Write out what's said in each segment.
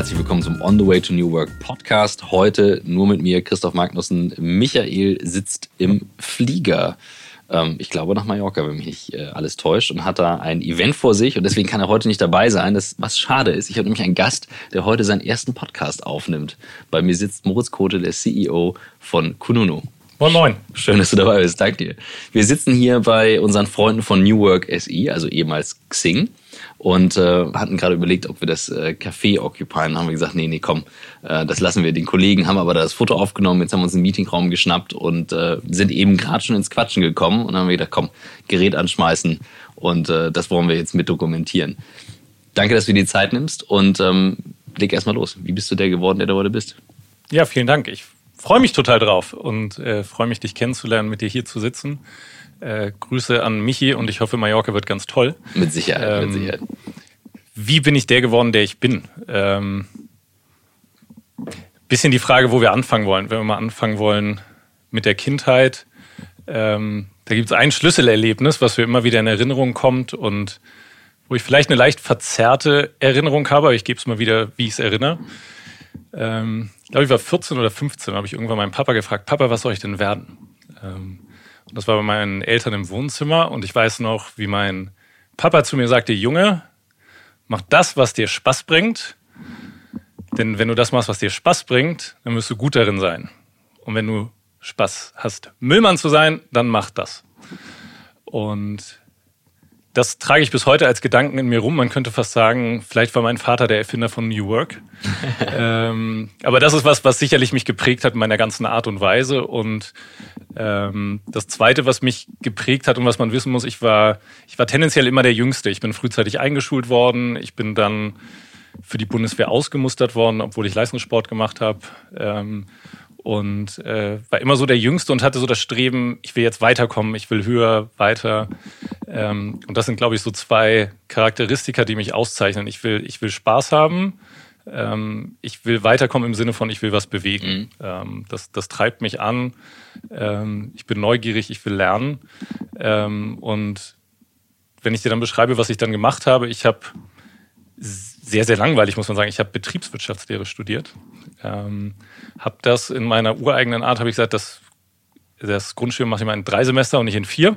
herzlich willkommen zum On the Way to New Work Podcast. Heute nur mit mir, Christoph Magnussen. Michael sitzt im Flieger. Ähm, ich glaube nach Mallorca, wenn mich nicht äh, alles täuscht, und hat da ein Event vor sich und deswegen kann er heute nicht dabei sein. Das, was schade ist, ich habe nämlich einen Gast, der heute seinen ersten Podcast aufnimmt. Bei mir sitzt Moritz Kote, der CEO von Kununu. Moin Moin. Schön, dass du dabei bist. Danke dir. Wir sitzen hier bei unseren Freunden von New Work SE, also ehemals Xing und äh, hatten gerade überlegt, ob wir das äh, Café occupieren. Haben wir gesagt, nee, nee, komm, äh, das lassen wir den Kollegen, haben aber das Foto aufgenommen, jetzt haben wir uns einen Meetingraum geschnappt und äh, sind eben gerade schon ins Quatschen gekommen und haben wir gedacht, komm, Gerät anschmeißen und äh, das wollen wir jetzt mit dokumentieren. Danke, dass du dir die Zeit nimmst und ähm, leg erstmal los. Wie bist du der geworden, der du heute bist? Ja, vielen Dank. Ich freue mich total drauf und äh, freue mich, dich kennenzulernen, mit dir hier zu sitzen. Äh, Grüße an Michi und ich hoffe, Mallorca wird ganz toll. Mit Sicherheit, ähm, mit Sicherheit. Wie bin ich der geworden, der ich bin? Ähm, bisschen die Frage, wo wir anfangen wollen. Wenn wir mal anfangen wollen mit der Kindheit, ähm, da gibt es ein Schlüsselerlebnis, was mir immer wieder in Erinnerung kommt und wo ich vielleicht eine leicht verzerrte Erinnerung habe, aber ich gebe es mal wieder, wie ich es erinnere. Ähm, ich glaube, ich war 14 oder 15, habe ich irgendwann meinen Papa gefragt, Papa, was soll ich denn werden? Ähm, das war bei meinen Eltern im Wohnzimmer und ich weiß noch, wie mein Papa zu mir sagte, Junge, mach das, was dir Spaß bringt. Denn wenn du das machst, was dir Spaß bringt, dann wirst du gut darin sein. Und wenn du Spaß hast, Müllmann zu sein, dann mach das. Und das trage ich bis heute als Gedanken in mir rum. Man könnte fast sagen, vielleicht war mein Vater der Erfinder von New Work. ähm, aber das ist was, was sicherlich mich geprägt hat in meiner ganzen Art und Weise. Und ähm, das Zweite, was mich geprägt hat und was man wissen muss, ich war, ich war tendenziell immer der Jüngste. Ich bin frühzeitig eingeschult worden. Ich bin dann für die Bundeswehr ausgemustert worden, obwohl ich Leistungssport gemacht habe. Ähm, und äh, war immer so der Jüngste und hatte so das Streben, ich will jetzt weiterkommen, ich will höher, weiter. Ähm, und das sind, glaube ich, so zwei Charakteristika, die mich auszeichnen. Ich will, ich will Spaß haben, ähm, ich will weiterkommen im Sinne von, ich will was bewegen. Mhm. Ähm, das, das treibt mich an. Ähm, ich bin neugierig, ich will lernen. Ähm, und wenn ich dir dann beschreibe, was ich dann gemacht habe, ich habe sehr, sehr langweilig, muss man sagen. Ich habe Betriebswirtschaftslehre studiert. Ähm, habe das in meiner ureigenen Art, habe ich gesagt, das, das Grundstudium mache ich mal in drei Semester und nicht in vier.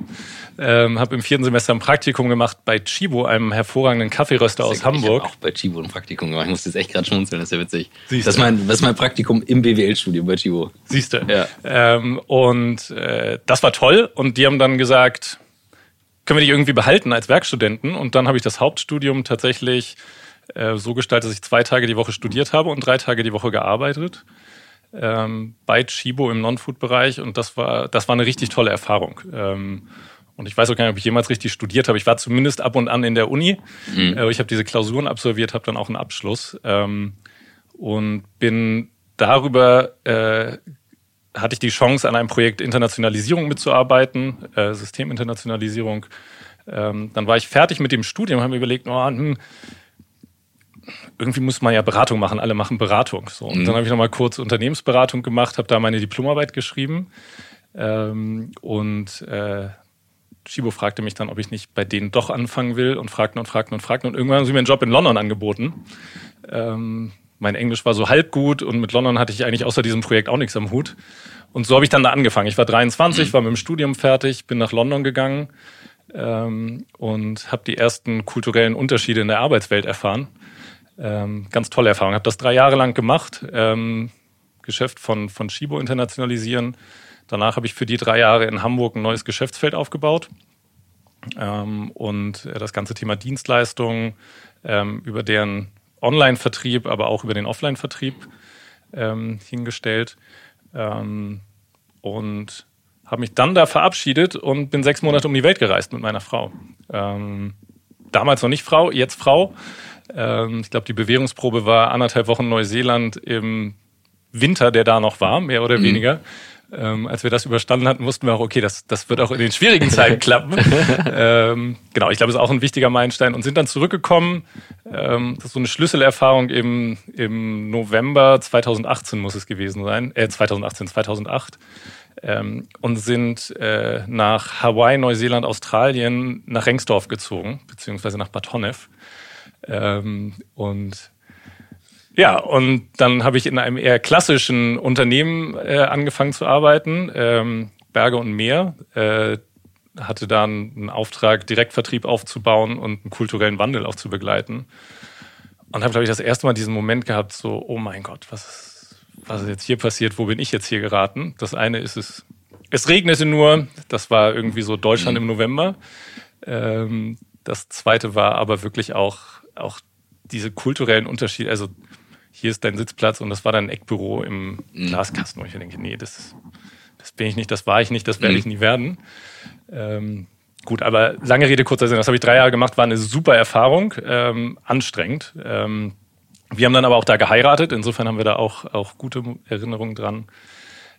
Ähm, habe im vierten Semester ein Praktikum gemacht bei Chibo, einem hervorragenden Kaffeeröster aus Hamburg. Ich auch bei Chibo ein Praktikum gemacht. Ich muss jetzt echt gerade schmunzeln, das ist ja witzig. Siehst das, ist mein, das ist mein Praktikum im BWL-Studium bei Chibo. Siehst du. Ja. Ähm, und äh, das war toll. Und die haben dann gesagt, können wir dich irgendwie behalten als Werkstudenten? Und dann habe ich das Hauptstudium tatsächlich äh, so gestaltet, dass ich zwei Tage die Woche studiert habe und drei Tage die Woche gearbeitet. Ähm, bei Chibo im Non-Food-Bereich und das war, das war eine richtig tolle Erfahrung. Ähm, und ich weiß auch gar nicht, ob ich jemals richtig studiert habe. Ich war zumindest ab und an in der Uni. Mhm. Äh, ich habe diese Klausuren absolviert, habe dann auch einen Abschluss ähm, und bin darüber äh, hatte ich die Chance, an einem Projekt Internationalisierung mitzuarbeiten, äh, Systeminternationalisierung. Ähm, dann war ich fertig mit dem Studium, habe mir überlegt, oh, hm, irgendwie muss man ja Beratung machen, alle machen Beratung. So. Und mhm. dann habe ich nochmal kurz Unternehmensberatung gemacht, habe da meine Diplomarbeit geschrieben. Ähm, und äh, Shibo fragte mich dann, ob ich nicht bei denen doch anfangen will und fragten und fragten und fragten. Und irgendwann haben sie mir einen Job in London angeboten. Ähm, mein Englisch war so halb gut und mit London hatte ich eigentlich außer diesem Projekt auch nichts am Hut. Und so habe ich dann da angefangen. Ich war 23, mhm. war mit dem Studium fertig, bin nach London gegangen ähm, und habe die ersten kulturellen Unterschiede in der Arbeitswelt erfahren. Ähm, ganz tolle Erfahrung. Habe das drei Jahre lang gemacht. Ähm, Geschäft von, von Shibo internationalisieren. Danach habe ich für die drei Jahre in Hamburg ein neues Geschäftsfeld aufgebaut. Ähm, und äh, das ganze Thema Dienstleistungen ähm, über deren Online-Vertrieb, aber auch über den Offline-Vertrieb ähm, hingestellt. Ähm, und habe mich dann da verabschiedet und bin sechs Monate um die Welt gereist mit meiner Frau. damals noch nicht Frau, jetzt Frau. Ähm, ich glaube, die Bewährungsprobe war anderthalb Wochen Neuseeland im Winter, der da noch war, mehr oder mhm. weniger. Ähm, als wir das überstanden hatten, wussten wir auch, okay, das, das wird auch in den schwierigen Zeiten klappen. ähm, genau, ich glaube, es ist auch ein wichtiger Meilenstein und sind dann zurückgekommen. Ähm, das ist so eine Schlüsselerfahrung im, im November 2018 muss es gewesen sein, äh, 2018, 2008. Ähm, und sind äh, nach Hawaii, Neuseeland, Australien, nach Rengsdorf gezogen, beziehungsweise nach Bad Honnef. Ähm, und Ja, und dann habe ich in einem eher klassischen Unternehmen äh, angefangen zu arbeiten, ähm, Berge und Meer. Äh, hatte da einen Auftrag, Direktvertrieb aufzubauen und einen kulturellen Wandel auch zu begleiten. Und habe, glaube ich, das erste Mal diesen Moment gehabt, so, oh mein Gott, was ist, was ist jetzt hier passiert? Wo bin ich jetzt hier geraten? Das eine ist es, es regnete nur. Das war irgendwie so Deutschland mhm. im November. Ähm, das zweite war aber wirklich auch, auch diese kulturellen Unterschiede. Also hier ist dein Sitzplatz und das war dein Eckbüro im mhm. Glaskasten, wo ich denke, nee, das, das bin ich nicht, das war ich nicht, das werde ich mhm. nie werden. Ähm, gut, aber lange Rede, kurzer Sinn, das habe ich drei Jahre gemacht, war eine super Erfahrung, ähm, anstrengend. Ähm, wir haben dann aber auch da geheiratet, insofern haben wir da auch, auch gute Erinnerungen dran.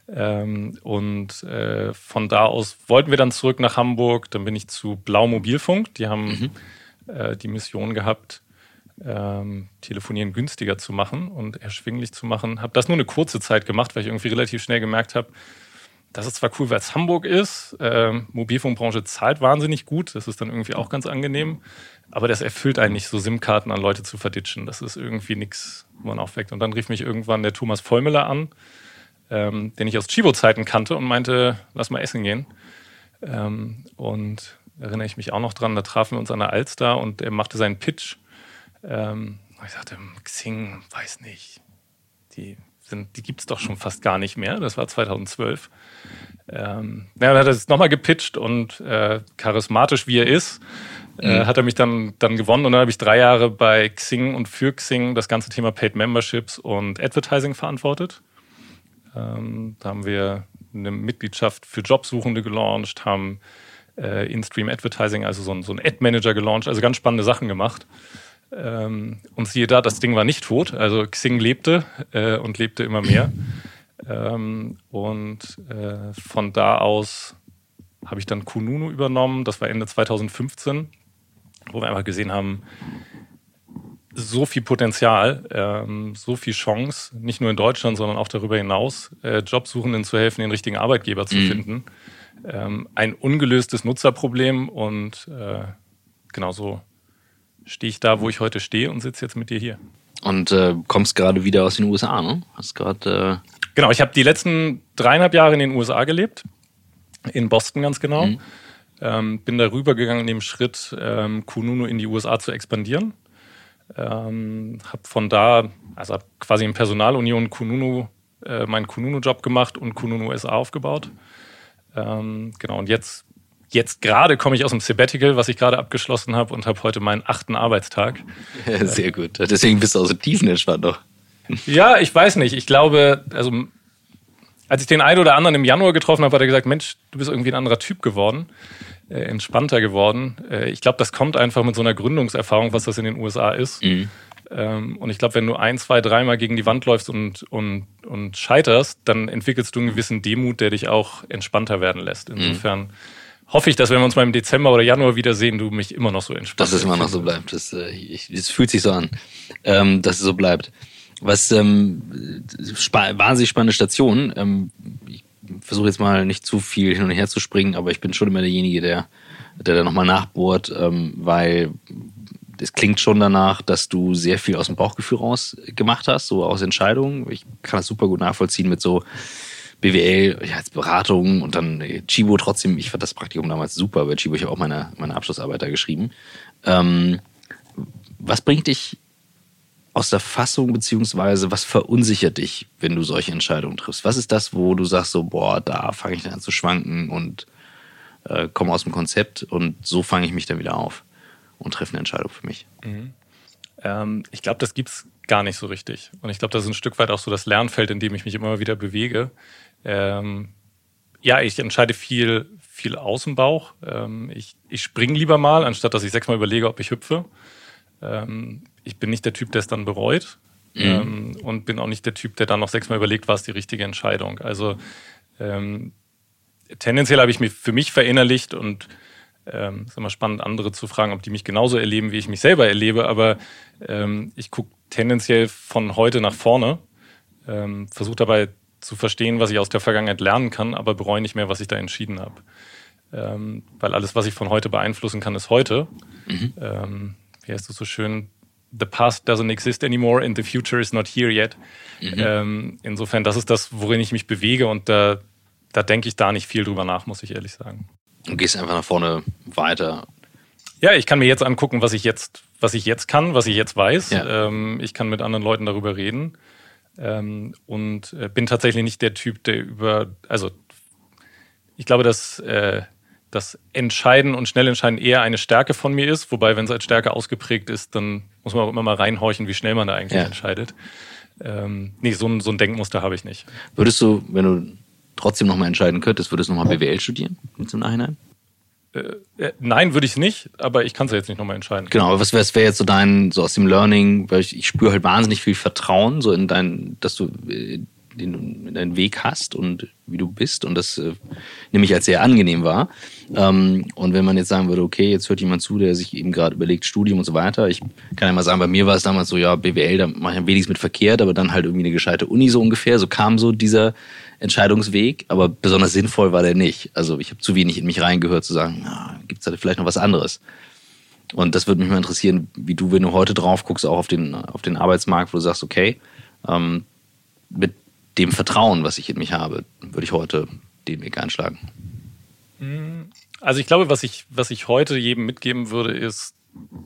Ähm, und äh, von da aus wollten wir dann zurück nach Hamburg. Dann bin ich zu Blau Mobilfunk. Die haben mhm. äh, die Mission gehabt, ähm, Telefonieren günstiger zu machen und erschwinglich zu machen. Habe das nur eine kurze Zeit gemacht, weil ich irgendwie relativ schnell gemerkt habe, das ist zwar cool, weil es Hamburg ist. Ähm, Mobilfunkbranche zahlt wahnsinnig gut. Das ist dann irgendwie auch ganz angenehm. Aber das erfüllt einen nicht, so SIM-Karten an Leute zu verditschen. Das ist irgendwie nichts, wo man aufweckt. Und dann rief mich irgendwann der Thomas Vollmüller an ähm, den ich aus Chibo-Zeiten kannte und meinte, lass mal essen gehen. Ähm, und erinnere ich mich auch noch dran, da trafen wir uns an der Alster und er machte seinen Pitch. Ähm, ich sagte, Xing, weiß nicht, die, die gibt es doch schon fast gar nicht mehr. Das war 2012. Ähm, ja, dann hat er es nochmal gepitcht und äh, charismatisch wie er ist, äh, mhm. hat er mich dann, dann gewonnen und dann habe ich drei Jahre bei Xing und für Xing das ganze Thema Paid Memberships und Advertising verantwortet. Ähm, da haben wir eine Mitgliedschaft für Jobsuchende gelauncht, haben äh, In-Stream Advertising, also so ein, so ein Ad-Manager gelauncht, also ganz spannende Sachen gemacht. Ähm, und siehe da, das Ding war nicht tot, also Xing lebte äh, und lebte immer mehr. Ähm, und äh, von da aus habe ich dann Kununu übernommen, das war Ende 2015, wo wir einfach gesehen haben, so viel Potenzial, ähm, so viel Chance, nicht nur in Deutschland, sondern auch darüber hinaus, äh, Jobsuchenden zu helfen, den richtigen Arbeitgeber zu mhm. finden. Ähm, ein ungelöstes Nutzerproblem und äh, genau so stehe ich da, wo ich heute stehe und sitze jetzt mit dir hier. Und äh, kommst gerade wieder aus den USA, ne? Hast gerade. Äh genau, ich habe die letzten dreieinhalb Jahre in den USA gelebt, in Boston ganz genau. Mhm. Ähm, bin darüber gegangen in dem Schritt, ähm, Kununu in die USA zu expandieren. Ähm, habe von da, also hab quasi in Personalunion Kununu, äh, meinen Kununu-Job gemacht und Kununu SA aufgebaut. Ähm, genau, und jetzt, jetzt gerade komme ich aus dem Sabbatical, was ich gerade abgeschlossen habe und habe heute meinen achten Arbeitstag. Ja, sehr gut. Deswegen bist du auch so tiefenentspannt noch. Ja, ich weiß nicht. Ich glaube, also als ich den einen oder anderen im Januar getroffen habe, hat er gesagt, Mensch, du bist irgendwie ein anderer Typ geworden äh, entspannter geworden. Äh, ich glaube, das kommt einfach mit so einer Gründungserfahrung, was das in den USA ist. Mhm. Ähm, und ich glaube, wenn du ein, zwei, dreimal gegen die Wand läufst und, und, und scheiterst, dann entwickelst du einen gewissen Demut, der dich auch entspannter werden lässt. Mhm. Insofern mhm. Hoffe ich, dass wenn wir uns mal im Dezember oder Januar wiedersehen, du mich immer noch so entspannt. Dass es immer noch so bleibt. Das, äh, ich, es fühlt sich so an, ähm, dass es so bleibt. Was ähm, spa wahnsinnig spannende Station. Ähm, ich versuche jetzt mal nicht zu viel hin und her zu springen, aber ich bin schon immer derjenige, der, der da nochmal nachbohrt, ähm, weil es klingt schon danach, dass du sehr viel aus dem Bauchgefühl raus gemacht hast, so aus Entscheidungen. Ich kann das super gut nachvollziehen mit so BWL, ja, als Beratung und dann äh, Chibo trotzdem. Ich fand das Praktikum damals super bei Chibo. Ich habe auch meine, meine Abschlussarbeit da geschrieben. Ähm, was bringt dich aus der Fassung, beziehungsweise was verunsichert dich, wenn du solche Entscheidungen triffst? Was ist das, wo du sagst, so, boah, da fange ich dann an zu schwanken und äh, komme aus dem Konzept und so fange ich mich dann wieder auf und treffe eine Entscheidung für mich? Mhm. Ähm, ich glaube, das gibt es gar nicht so richtig. Und ich glaube, das ist ein Stück weit auch so das Lernfeld, in dem ich mich immer wieder bewege. Ähm, ja, ich entscheide viel, viel aus dem Bauch. Ähm, ich ich springe lieber mal, anstatt dass ich sechsmal überlege, ob ich hüpfe. Ähm, ich bin nicht der Typ, der es dann bereut. Mhm. Ähm, und bin auch nicht der Typ, der dann noch sechsmal überlegt, war es die richtige Entscheidung. Also ähm, tendenziell habe ich mir für mich verinnerlicht und ähm, ist immer spannend, andere zu fragen, ob die mich genauso erleben, wie ich mich selber erlebe. Aber ähm, ich gucke tendenziell von heute nach vorne, ähm, versuche dabei zu verstehen, was ich aus der Vergangenheit lernen kann, aber bereue nicht mehr, was ich da entschieden habe. Ähm, weil alles, was ich von heute beeinflussen kann, ist heute. Mhm. Ähm, wie heißt es so schön? the past doesn't exist anymore and the future is not here yet. Mhm. Ähm, insofern, das ist das, worin ich mich bewege und da, da denke ich da nicht viel drüber nach, muss ich ehrlich sagen. Du gehst einfach nach vorne weiter. Ja, ich kann mir jetzt angucken, was ich jetzt, was ich jetzt kann, was ich jetzt weiß. Ja. Ähm, ich kann mit anderen Leuten darüber reden. Ähm, und äh, bin tatsächlich nicht der Typ, der über, also ich glaube, dass äh, das Entscheiden und Schnellentscheiden eher eine Stärke von mir ist. Wobei, wenn es als Stärke ausgeprägt ist, dann muss man auch immer mal reinhorchen, wie schnell man da eigentlich ja. entscheidet. Ähm, nee, so ein, so ein Denkmuster habe ich nicht. Würdest du, wenn du trotzdem nochmal entscheiden könntest, würdest du nochmal BWL studieren im Nachhinein? Äh, äh, nein, würde ich nicht, aber ich kann es ja jetzt nicht nochmal entscheiden. Genau, aber was wäre wär jetzt so dein, so aus dem Learning, weil ich, ich spüre halt wahnsinnig viel Vertrauen, so in dein, dass du äh, den deinen Weg hast und wie du bist und das äh, nehme ich als sehr angenehm wahr. Ähm, und wenn man jetzt sagen würde, okay, jetzt hört jemand zu, der sich eben gerade überlegt, Studium und so weiter. Ich kann ja mal sagen, bei mir war es damals so, ja, BWL, da mache ich am wenigsten mit verkehrt, aber dann halt irgendwie eine gescheite Uni so ungefähr. So kam so dieser Entscheidungsweg, aber besonders sinnvoll war der nicht. Also ich habe zu wenig in mich reingehört, zu sagen, gibt es da vielleicht noch was anderes? Und das würde mich mal interessieren, wie du, wenn du heute drauf guckst, auch auf den, auf den Arbeitsmarkt, wo du sagst, okay, ähm, mit dem Vertrauen, was ich in mich habe, würde ich heute den Weg einschlagen. Also ich glaube, was ich, was ich heute jedem mitgeben würde, ist,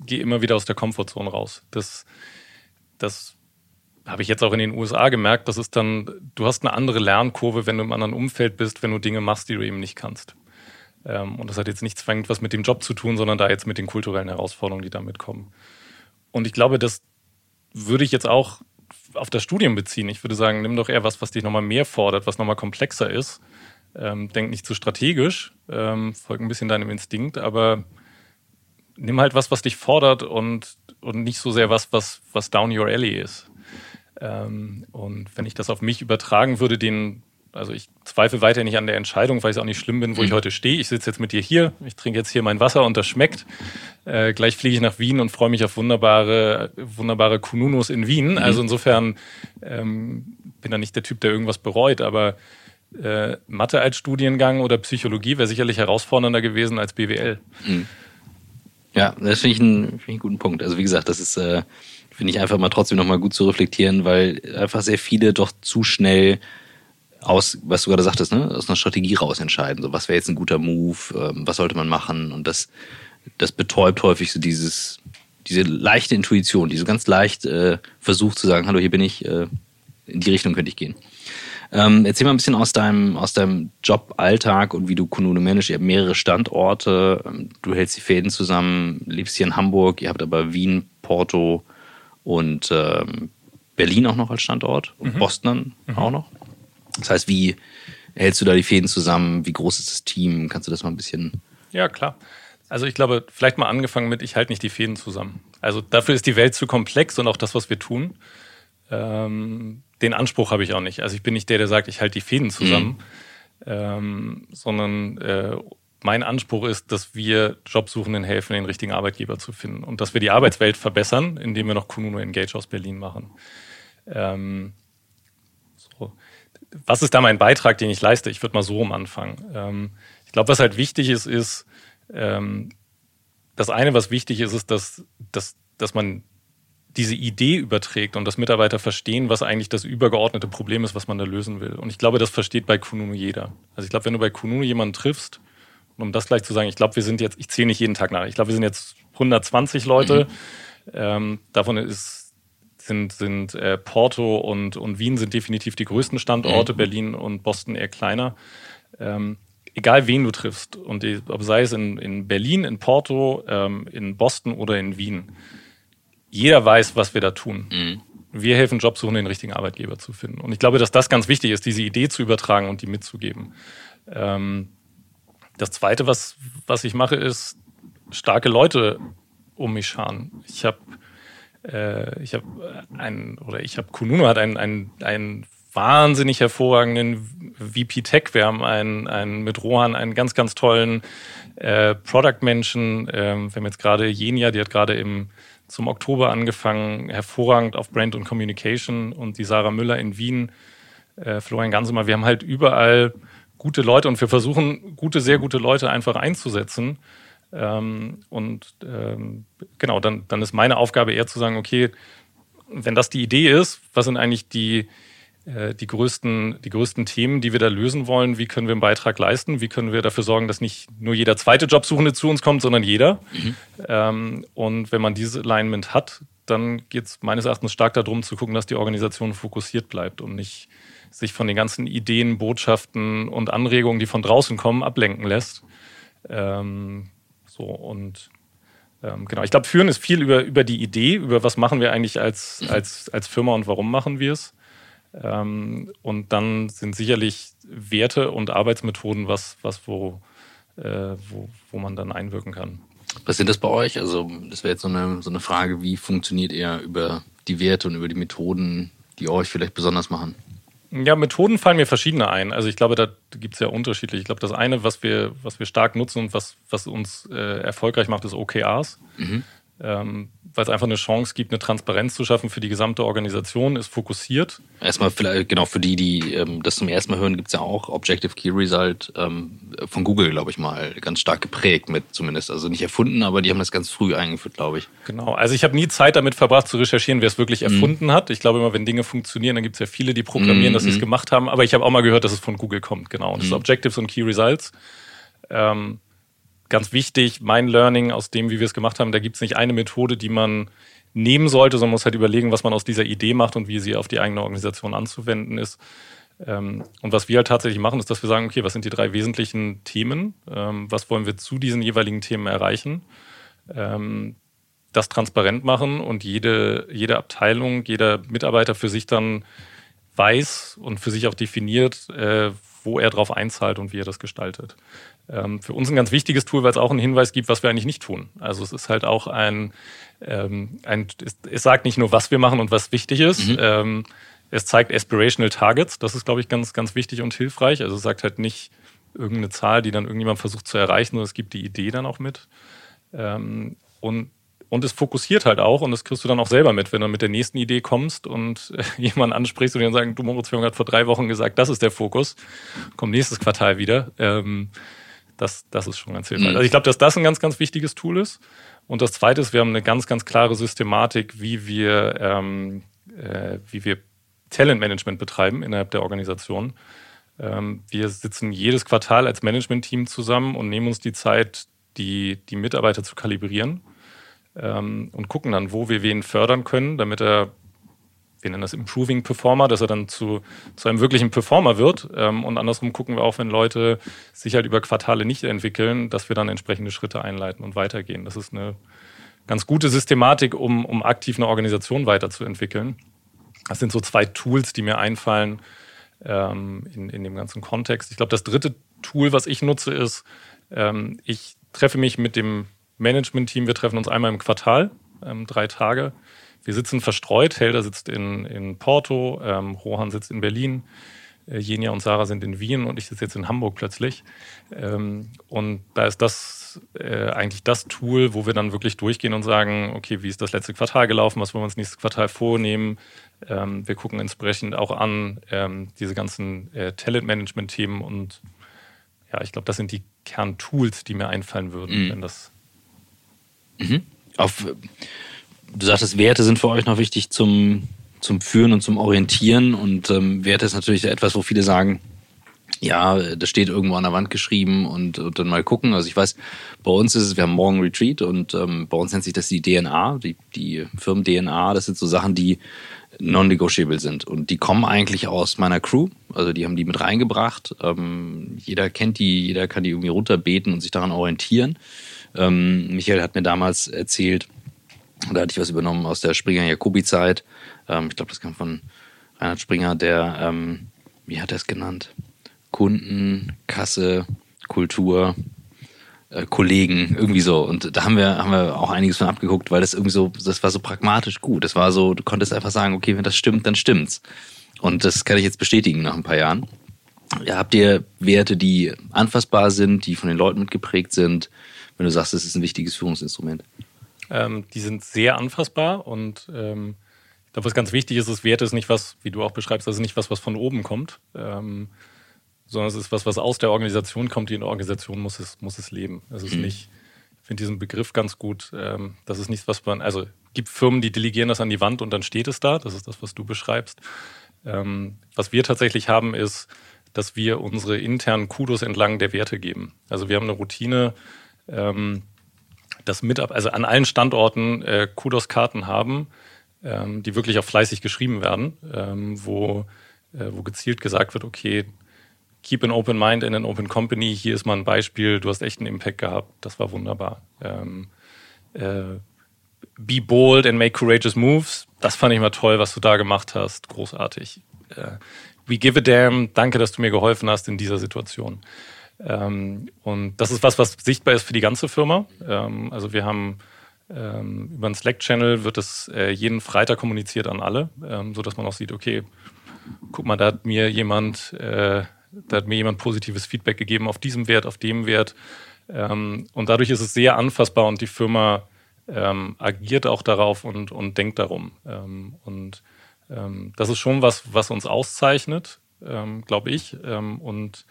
geh immer wieder aus der Komfortzone raus. Das, das habe ich jetzt auch in den USA gemerkt, das ist dann, du hast eine andere Lernkurve, wenn du im anderen Umfeld bist, wenn du Dinge machst, die du eben nicht kannst. Ähm, und das hat jetzt nicht zwingend was mit dem Job zu tun, sondern da jetzt mit den kulturellen Herausforderungen, die damit kommen. Und ich glaube, das würde ich jetzt auch auf das Studium beziehen. Ich würde sagen, nimm doch eher was, was dich nochmal mehr fordert, was nochmal komplexer ist. Ähm, denk nicht zu strategisch, ähm, folg ein bisschen deinem Instinkt, aber nimm halt was, was dich fordert und, und nicht so sehr was, was, was down your alley ist. Ähm, und wenn ich das auf mich übertragen würde, den also ich zweifle weiter nicht an der Entscheidung, weil ich es auch nicht schlimm bin, wo ich mhm. heute stehe. Ich sitze jetzt mit dir hier, ich trinke jetzt hier mein Wasser und das schmeckt. Äh, gleich fliege ich nach Wien und freue mich auf wunderbare, wunderbare Kununos in Wien. Mhm. Also insofern ähm, bin da nicht der Typ, der irgendwas bereut, aber äh, Mathe als Studiengang oder Psychologie wäre sicherlich herausfordernder gewesen als BWL. Mhm. Ja, das finde ich, ein, find ich einen guten Punkt. Also wie gesagt, das ist, äh, finde ich einfach mal trotzdem nochmal gut zu reflektieren, weil einfach sehr viele doch zu schnell aus, was du gerade sagtest, ne, aus einer Strategie raus entscheiden. So, was wäre jetzt ein guter Move, ähm, was sollte man machen? Und das, das betäubt häufig so dieses, diese leichte Intuition, die so ganz leicht äh, versucht zu sagen, hallo, hier bin ich, äh, in die Richtung könnte ich gehen. Ähm, erzähl mal ein bisschen aus deinem, aus deinem Joballtag und wie du Kununu managst. Ihr habt mehrere Standorte, ähm, du hältst die Fäden zusammen, lebst hier in Hamburg, ihr habt aber Wien, Porto und ähm, Berlin auch noch als Standort und mhm. Boston mhm. auch noch. Das heißt, wie hältst du da die Fäden zusammen? Wie groß ist das Team? Kannst du das mal ein bisschen. Ja, klar. Also ich glaube, vielleicht mal angefangen mit, ich halte nicht die Fäden zusammen. Also dafür ist die Welt zu komplex und auch das, was wir tun. Ähm, den Anspruch habe ich auch nicht. Also ich bin nicht der, der sagt, ich halte die Fäden zusammen, mhm. ähm, sondern äh, mein Anspruch ist, dass wir Jobsuchenden helfen, den richtigen Arbeitgeber zu finden und dass wir die Arbeitswelt verbessern, indem wir noch Kununo Engage aus Berlin machen. Ähm, so was ist da mein Beitrag, den ich leiste? Ich würde mal so rum anfangen. Ähm, ich glaube, was halt wichtig ist, ist, ähm, das eine, was wichtig ist, ist, dass, dass, dass man diese Idee überträgt und dass Mitarbeiter verstehen, was eigentlich das übergeordnete Problem ist, was man da lösen will. Und ich glaube, das versteht bei Kununu jeder. Also ich glaube, wenn du bei Kununu jemanden triffst, um das gleich zu sagen, ich glaube, wir sind jetzt, ich zähle nicht jeden Tag nach, ich glaube, wir sind jetzt 120 Leute. Mhm. Ähm, davon ist sind, sind äh, Porto und, und Wien sind definitiv die größten Standorte, mhm. Berlin und Boston eher kleiner. Ähm, egal wen du triffst, und ob sei es in, in Berlin, in Porto, ähm, in Boston oder in Wien, jeder weiß, was wir da tun. Mhm. Wir helfen Jobsuchenden, den richtigen Arbeitgeber zu finden. Und ich glaube, dass das ganz wichtig ist, diese Idee zu übertragen und die mitzugeben. Ähm, das Zweite, was, was ich mache, ist starke Leute um mich scharen. Ich habe äh, ich habe einen, oder ich habe Kununu hat einen, einen, einen wahnsinnig hervorragenden VP Tech. Wir haben einen, einen mit Rohan einen ganz, ganz tollen äh, Product-Menschen. Ähm, wir haben jetzt gerade Jenia, die hat gerade im zum Oktober angefangen, hervorragend auf Brand und Communication und die Sarah Müller in Wien, äh, Florian Gansemer. Wir haben halt überall gute Leute und wir versuchen, gute, sehr gute Leute einfach einzusetzen Ähm, und ähm, genau, dann, dann ist meine Aufgabe eher zu sagen, okay, wenn das die Idee ist, was sind eigentlich die, äh, die, größten, die größten Themen, die wir da lösen wollen? Wie können wir einen Beitrag leisten? Wie können wir dafür sorgen, dass nicht nur jeder zweite Jobsuchende zu uns kommt, sondern jeder? Mhm. Ähm, und wenn man dieses Alignment hat, dann geht es meines Erachtens stark darum zu gucken, dass die Organisation fokussiert bleibt und nicht sich von den ganzen Ideen, Botschaften und Anregungen, die von draußen kommen, ablenken lässt. Ähm, so und ähm, genau, ich glaube, führen ist viel über, über die Idee, über was machen wir eigentlich als, als, als Firma und warum machen wir es. Ähm, und dann sind sicherlich Werte und Arbeitsmethoden was, was wo, äh, wo, wo man dann einwirken kann. Was sind das bei euch? Also, das wäre jetzt so eine, so eine Frage, wie funktioniert ihr über die Werte und über die Methoden, die euch vielleicht besonders machen? Ja, Methoden fallen mir verschiedene ein. Also ich glaube, da gibt es ja unterschiedliche. Ich glaube, das eine, was wir, was wir stark nutzen und was, was uns äh, erfolgreich macht, ist OKRs. Mhm ähm, weil es einfach eine Chance gibt, eine Transparenz zu schaffen für die gesamte Organisation, ist fokussiert. Erstmal vielleicht, genau, für die, die ähm, das zum ersten Mal hören, gibt es ja auch Objective Key Result ähm, von Google, glaube ich mal, ganz stark geprägt mit zumindest. Also nicht erfunden, aber die haben das ganz früh eingeführt, glaube ich. Genau, also ich habe nie Zeit damit verbracht zu recherchieren, wer es wirklich mhm. erfunden mhm. hat. Ich glaube immer, wenn Dinge funktionieren, dann gibt es ja viele, die programmieren, mhm. dass sie es mhm. gemacht haben. Aber ich habe auch mal gehört, dass es von Google kommt, genau. Und das ist mhm. Objectives und Key Results. Ähm, ganz wichtig, mein Learning aus dem, wie wir es gemacht haben, da gibt es nicht eine Methode, die man nehmen sollte, sondern muss halt überlegen, was man aus dieser Idee macht und wie sie auf die eigene Organisation anzuwenden ist. Ähm, und was wir halt tatsächlich machen, ist, dass wir sagen, okay, was sind die drei wesentlichen Themen? Ähm, was wollen wir zu diesen jeweiligen Themen erreichen? Ähm, das transparent machen und jede, jede Abteilung, jeder Mitarbeiter für sich dann weiß und für sich auch definiert, äh, wo er drauf einzahlt und wie er das gestaltet ähm, für uns ein ganz wichtiges Tool, weil es auch einen Hinweis gibt, was wir eigentlich nicht tun. Also es ist halt auch ein, ähm, ein es, es, sagt nicht nur, was wir machen und was wichtig ist. Mhm. Ähm, es zeigt Aspirational Targets. Das ist, glaube ich, ganz, ganz wichtig und hilfreich. Also es sagt halt nicht irgendeine Zahl, die dann irgendjemand versucht zu erreichen, sondern es gibt die Idee dann auch mit. Ähm, und und es fokussiert halt auch und das kriegst du dann auch selber mit, wenn du mit der nächsten Idee kommst und äh, jemanden ansprichst und dir sagen, du Moritz, wir haben gerade vor drei Wochen gesagt, das ist der Fokus, kommt nächstes Quartal wieder. Ähm, das, das ist schon ganz hilfreich. Mhm. Also ich glaube, dass das ein ganz, ganz wichtiges Tool ist. Und das Zweite ist, wir haben eine ganz, ganz klare Systematik, wie wir, ähm, äh, wie wir Talentmanagement betreiben innerhalb der Organisation. Ähm, wir sitzen jedes Quartal als Management-Team zusammen und nehmen uns die Zeit, die, die Mitarbeiter zu kalibrieren ähm, und gucken dann, wo wir wen fördern können, damit er wir nennen das Improving Performer, dass er dann zu, zu einem wirklichen Performer wird. Ähm, und andersrum gucken wir auch, wenn Leute sich halt über Quartale nicht entwickeln, dass wir dann entsprechende Schritte einleiten und weitergehen. Das ist eine ganz gute Systematik, um, um aktiv eine Organisation weiterzuentwickeln. Das sind so zwei Tools, die mir einfallen ähm, in, in dem ganzen Kontext. Ich glaube, das dritte Tool, was ich nutze, ist, ähm, ich treffe mich mit dem Management-Team, wir treffen uns einmal im Quartal, ähm, drei Tage wir sitzen verstreut. Helder sitzt in, in Porto, ähm, Rohan sitzt in Berlin, äh, Jenia und Sarah sind in Wien und ich sitze jetzt in Hamburg plötzlich. Ähm, und da ist das äh, eigentlich das Tool, wo wir dann wirklich durchgehen und sagen, okay, wie ist das letzte Quartal gelaufen, was wollen wir uns nächstes Quartal vornehmen? Ähm, wir gucken entsprechend auch an ähm, diese ganzen äh, Talent-Management-Themen und ja, ich glaube, das sind die Kerntools, die mir einfallen würden, mhm. wenn das. Mhm. Auf du sagtest, Werte sind für euch noch wichtig zum, zum Führen und zum Orientieren. Und ähm, Werte ist natürlich etwas, wo viele sagen, ja, das steht irgendwo an der Wand geschrieben und, und dann mal gucken. Also ich weiß, bei uns ist es, wir haben morgen Retreat und ähm, bei uns nennt sich das die DNA, die, die Firmen-DNA. Das sind so Sachen, die non-negotiable sind. Und die kommen eigentlich aus meiner Crew. Also die haben die mit reingebracht. Ähm, jeder kennt die, jeder kann die irgendwie runterbeten und sich daran orientieren. Ähm, Michael hat mir damals erzählt, da hatte ich was übernommen aus der Springer-Jacobi-Zeit. Ähm, ich glaube, das kam von Reinhard Springer, der, ähm, wie hat er es genannt? Kunden, Kasse, Kultur, äh, Kollegen, irgendwie so. Und da haben wir, haben wir auch einiges von abgeguckt, weil das irgendwie so, das war so pragmatisch gut. Das war so, du konntest einfach sagen, okay, wenn das stimmt, dann stimmt's. Und das kann ich jetzt bestätigen nach ein paar Jahren. Ja, habt ihr Werte, die anfassbar sind, die von den Leuten mitgeprägt sind, wenn du sagst, es ist ein wichtiges Führungsinstrument? Ähm, die sind sehr anfassbar und ähm, ich glaube, was ganz wichtig ist, ist, Wert ist nicht was, wie du auch beschreibst, das ist nicht was, was von oben kommt, ähm, sondern es ist was, was aus der Organisation kommt. Die in der Organisation muss es, muss es leben. Es ist mhm. nicht finde diesen Begriff ganz gut. Ähm, das ist nichts, was man, also gibt Firmen, die delegieren das an die Wand und dann steht es da. Das ist das, was du beschreibst. Ähm, was wir tatsächlich haben, ist, dass wir unsere internen Kudos entlang der Werte geben. Also wir haben eine Routine, ähm, dass mit, also an allen Standorten äh, Kudos-Karten haben, ähm, die wirklich auch fleißig geschrieben werden, ähm, wo, äh, wo gezielt gesagt wird, okay, keep an open mind in an open company, hier ist mal ein Beispiel, du hast echt einen Impact gehabt, das war wunderbar. Ähm, äh, be bold and make courageous moves, das fand ich mal toll, was du da gemacht hast, großartig. Äh, we give a damn, danke, dass du mir geholfen hast in dieser Situation. Ähm, und das ist was, was sichtbar ist für die ganze Firma. Ähm, also wir haben ähm, über einen Slack-Channel wird es äh, jeden Freitag kommuniziert an alle, ähm, so dass man auch sieht, okay, guck mal, da hat mir jemand, äh, da hat mir jemand positives Feedback gegeben auf diesem Wert, auf dem Wert. Und dadurch ist es sehr anfassbar und die Firma agiert auch darauf und, und denkt darum. Und das ist schon was, was uns auszeichnet, glaube ich. und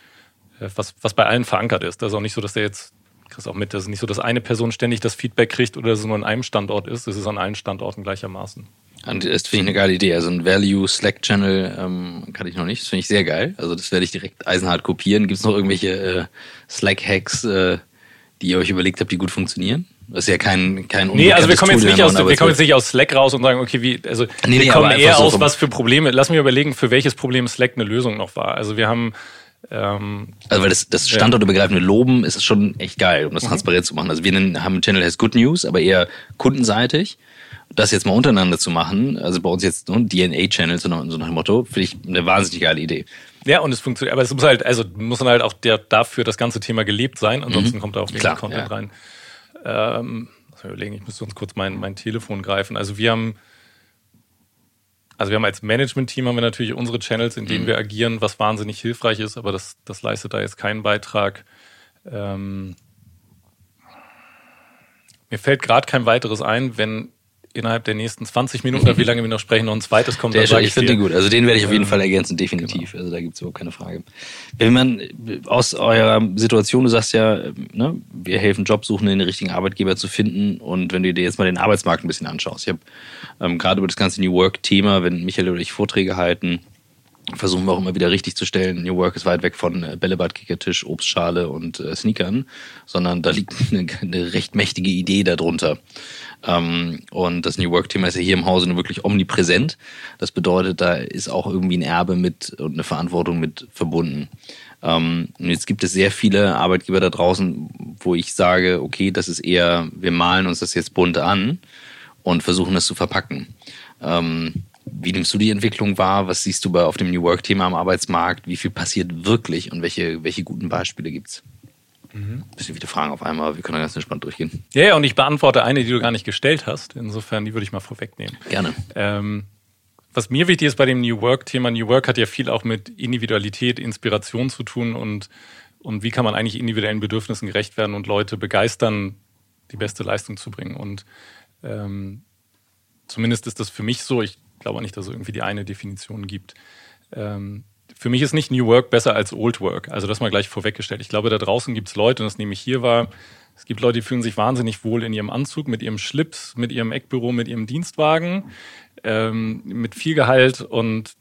was, was bei allen verankert ist. Das ist auch nicht so, dass der jetzt, kriegst auch mit, das ist nicht so, dass eine Person ständig das Feedback kriegt oder dass es nur an einem Standort ist. Es ist an allen Standorten gleichermaßen. Und das finde ich eine geile Idee. Also ein Value Slack Channel ähm, kann ich noch nicht. Das finde ich sehr geil. Also das werde ich direkt eisenhart kopieren. Gibt es noch irgendwelche äh, Slack Hacks, äh, die ihr euch überlegt habt, die gut funktionieren? Das ist ja kein kein Nee, also wir kommen jetzt nicht aus wir kommen jetzt nicht aus Slack raus und sagen, okay, wie also nee, wir nee, kommen eher so aus was für Probleme. Lass mich überlegen, für welches Problem Slack eine Lösung noch war. Also wir haben ähm, also weil das, das standortübergreifende Loben ist schon echt geil, um das mhm. transparent zu machen. Also wir haben einen Channel, der heißt Good News, aber eher kundenseitig. Das jetzt mal untereinander zu machen, also bei uns jetzt ne, DNA-Channel, so, so nach dem Motto, finde ich eine wahnsinnig geile Idee. Ja, und es funktioniert, aber es muss halt, also muss dann halt auch der, dafür das ganze Thema gelebt sein, ansonsten mhm. kommt da auch wenig Content ja. rein. Ähm, muss ich überlegen, ich müsste uns kurz mein, mein Telefon greifen. Also wir haben also wir haben als Management-Team haben wir natürlich unsere Channels, in denen mhm. wir agieren, was wahnsinnig hilfreich ist, aber das, das leistet da jetzt keinen Beitrag. Ähm, mir fällt gerade kein weiteres ein, wenn innerhalb der nächsten 20 Minuten, oder wie lange wir noch sprechen, noch ein zweites kommt. Der dann ich finde den gut. Also den werde ich auf jeden ähm, Fall ergänzen, definitiv. Genau. Also da gibt es überhaupt keine Frage. Wenn man aus eurer Situation, du sagst ja, ne, wir helfen Jobsuchenden, den richtigen Arbeitgeber zu finden. Und wenn du dir jetzt mal den Arbeitsmarkt ein bisschen anschaust, ich habe ähm, gerade über das ganze New Work-Thema, wenn Michael oder ich Vorträge halten, versuchen wir auch immer wieder richtig zu stellen. New Work ist weit weg von äh, Bällebad, Kickertisch, Obstschale und äh, Sneakern, sondern da liegt eine, eine recht mächtige Idee darunter. Ähm, und das New Work-Thema ist ja hier im Hause nur wirklich omnipräsent. Das bedeutet, da ist auch irgendwie ein Erbe mit und eine Verantwortung mit verbunden. Ähm, und jetzt gibt es sehr viele Arbeitgeber da draußen, wo ich sage, okay, das ist eher, wir malen uns das jetzt bunt an und versuchen das zu verpacken. Ähm, wie nimmst du die Entwicklung wahr? Was siehst du bei auf dem New Work-Thema am Arbeitsmarkt? Wie viel passiert wirklich und welche, welche guten Beispiele gibt's? Mhm. Bisschen viele Fragen auf einmal, wir können da ganz entspannt durchgehen. Ja, ja, und ich beantworte eine, die du gar nicht gestellt hast. Insofern, die würde ich mal vorwegnehmen. Gerne. Ähm, was mir wichtig ist bei dem New Work-Thema, New Work hat ja viel auch mit Individualität, Inspiration zu tun und, und wie kann man eigentlich individuellen Bedürfnissen gerecht werden und Leute begeistern, die beste Leistung zu bringen. Und ähm, zumindest ist das für mich so. Ich glaube auch nicht, dass es irgendwie die eine Definition gibt. Ähm, für mich ist nicht New Work besser als Old Work. Also das mal gleich vorweggestellt. Ich glaube, da draußen gibt es Leute, und das nehme ich hier wahr, es gibt Leute, die fühlen sich wahnsinnig wohl in ihrem Anzug, mit ihrem Schlips, mit ihrem Eckbüro, mit ihrem Dienstwagen, ähm, mit viel Gehalt und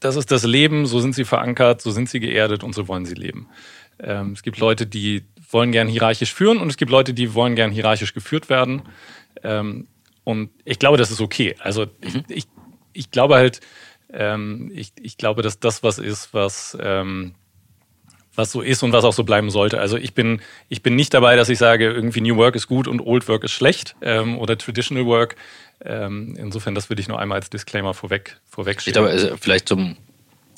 das ist das Leben, so sind sie verankert, so sind sie geerdet und so wollen sie leben. Ähm, es gibt Leute, die wollen gern hierarchisch führen und es gibt Leute, die wollen gern hierarchisch geführt werden. Ähm, und ich glaube, das ist okay. Also ich, mhm. ich, ich glaube halt, ähm, ich, ich glaube, dass das was ist, was, ähm, was so ist und was auch so bleiben sollte. Also ich bin, ich bin nicht dabei, dass ich sage, irgendwie New Work ist gut und Old Work ist schlecht ähm, oder Traditional Work. Ähm, insofern, das würde ich nur einmal als Disclaimer vorweg, vorwegstellen. Ich glaube, also vielleicht zum,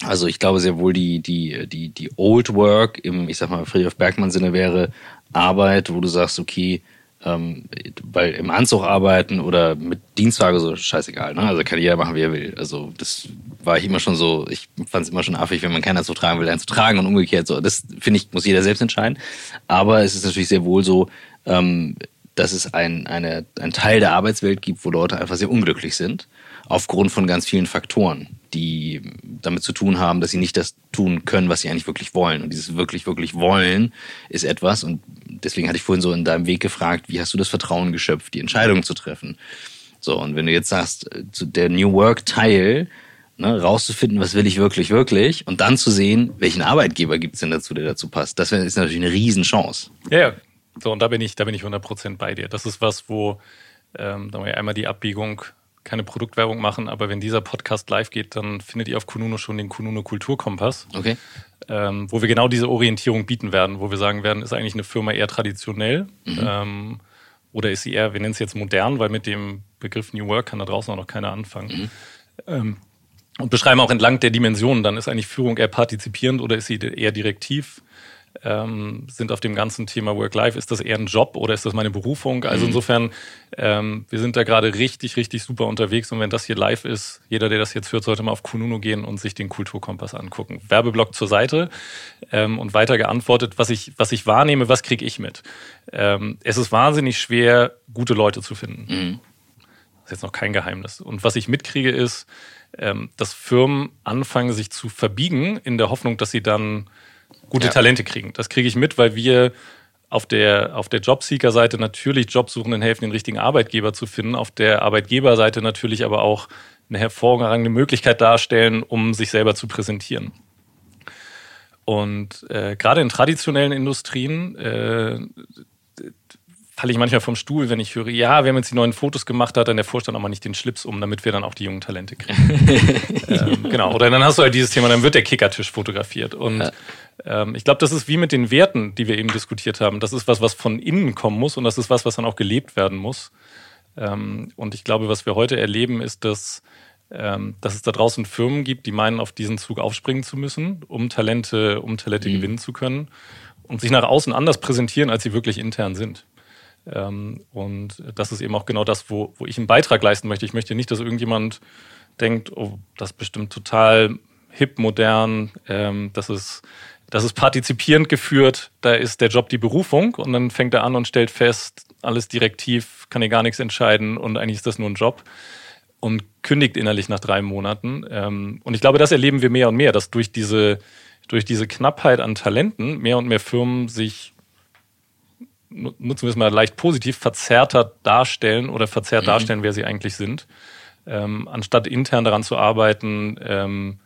also ich glaube sehr wohl, die, die, die, die Old Work im, ich sag mal, Friedrich Bergmann Sinne wäre Arbeit, wo du sagst, okay, ähm, weil im Anzug arbeiten oder mit Dienstwagen so scheißegal. Ne? Also kann jeder machen, wie er will. Also das war ich immer schon so, ich fand es immer schon affig, wenn man keinen Anzug tragen will, einen zu tragen und umgekehrt so. Das finde ich, muss jeder selbst entscheiden. Aber es ist natürlich sehr wohl so, ähm, dass es ein, eine, ein Teil der Arbeitswelt gibt, wo Leute einfach sehr unglücklich sind, aufgrund von ganz vielen Faktoren, die damit zu tun haben, dass sie nicht das tun können, was sie eigentlich wirklich wollen. Und dieses wirklich, wirklich wollen ist etwas, und deswegen hatte ich vorhin so in deinem Weg gefragt, wie hast du das Vertrauen geschöpft, die Entscheidung zu treffen? So, und wenn du jetzt sagst, äh, der New Work-Teil, ne, rauszufinden, was will ich wirklich, wirklich, und dann zu sehen, welchen Arbeitgeber gibt's denn dazu, der dazu passt, das ist natürlich eine Riesenchance. Ja, ja. So, und da bin ich, da bin ich 100% bei dir. Das ist was, wo ähm, einmal die Abbiegung keine Produktwerbung machen, aber wenn dieser Podcast live geht, dann findet ihr auf Kununo schon den Kununo Kulturkompass. Okay. Ähm, wo wir genau diese Orientierung bieten werden, wo wir sagen werden, ist eigentlich eine Firma eher traditionell mhm. ähm, oder ist sie eher, wir nennen es jetzt modern, weil mit dem Begriff New Work kann da draußen auch noch keiner anfangen. Mhm. Ähm, und beschreiben auch entlang der Dimensionen, dann ist eigentlich Führung eher partizipierend oder ist sie eher direktiv? Ähm, sind auf dem ganzen Thema Work-Life, ist das eher ein Job oder ist das meine Berufung? Also mhm. insofern, ähm, wir sind da gerade richtig, richtig super unterwegs und wenn das hier live ist, jeder, der das jetzt hört, sollte mal auf Kununo gehen und sich den Kulturkompass angucken. Werbeblock zur Seite ähm, und weiter geantwortet, was ich, was ich wahrnehme, was kriege ich mit? Ähm, es ist wahnsinnig schwer, gute Leute zu finden. Mhm. Das ist jetzt noch kein Geheimnis. Und was ich mitkriege ist, ähm, dass Firmen anfangen, sich zu verbiegen in der Hoffnung, dass sie dann gute ja. Talente kriegen. Das kriege ich mit, weil wir auf der, auf der Jobseeker-Seite natürlich Jobsuchenden helfen, den richtigen Arbeitgeber zu finden, auf der Arbeitgeberseite natürlich aber auch eine hervorragende Möglichkeit darstellen, um sich selber zu präsentieren. Und äh, gerade in traditionellen Industrien äh, falle ich manchmal vom Stuhl, wenn ich höre, ja, wir haben jetzt die neuen Fotos gemacht, hat dann der Vorstand auch mal nicht den Schlips um, damit wir dann auch die jungen Talente kriegen. ähm, genau. Oder dann hast du halt dieses Thema, dann wird der Kickertisch fotografiert. Und ja. ähm, ich glaube, das ist wie mit den Werten, die wir eben diskutiert haben. Das ist was, was von innen kommen muss und das ist was, was dann auch gelebt werden muss. Ähm, und ich glaube, was wir heute erleben, ist, dass ähm, dass es da draußen Firmen gibt, die meinen, auf diesen Zug aufspringen zu müssen, um Talente, um Talente mhm. gewinnen zu können und sich nach außen anders präsentieren, als sie wirklich intern sind. Ähm, und das ist eben auch genau das, wo, wo ich einen Beitrag leisten möchte. Ich möchte nicht, dass irgendjemand denkt, oh, das ist bestimmt total hip, modern, ähm, das ist das ist partizipierend geführt, da ist der Job die Berufung und dann fängt er an und stellt fest, alles direktiv, kann hier gar nichts entscheiden und eigentlich ist das nur ein Job und kündigt innerlich nach drei Monaten. Ähm, und ich glaube, das erleben wir mehr und mehr, dass durch diese, durch diese Knappheit an Talenten mehr und mehr Firmen sich nutzen wir es mal leicht positiv, verzerrter darstellen oder verzerrt mhm. darstellen, wer sie eigentlich sind, ähm, anstatt intern daran zu arbeiten, ähm,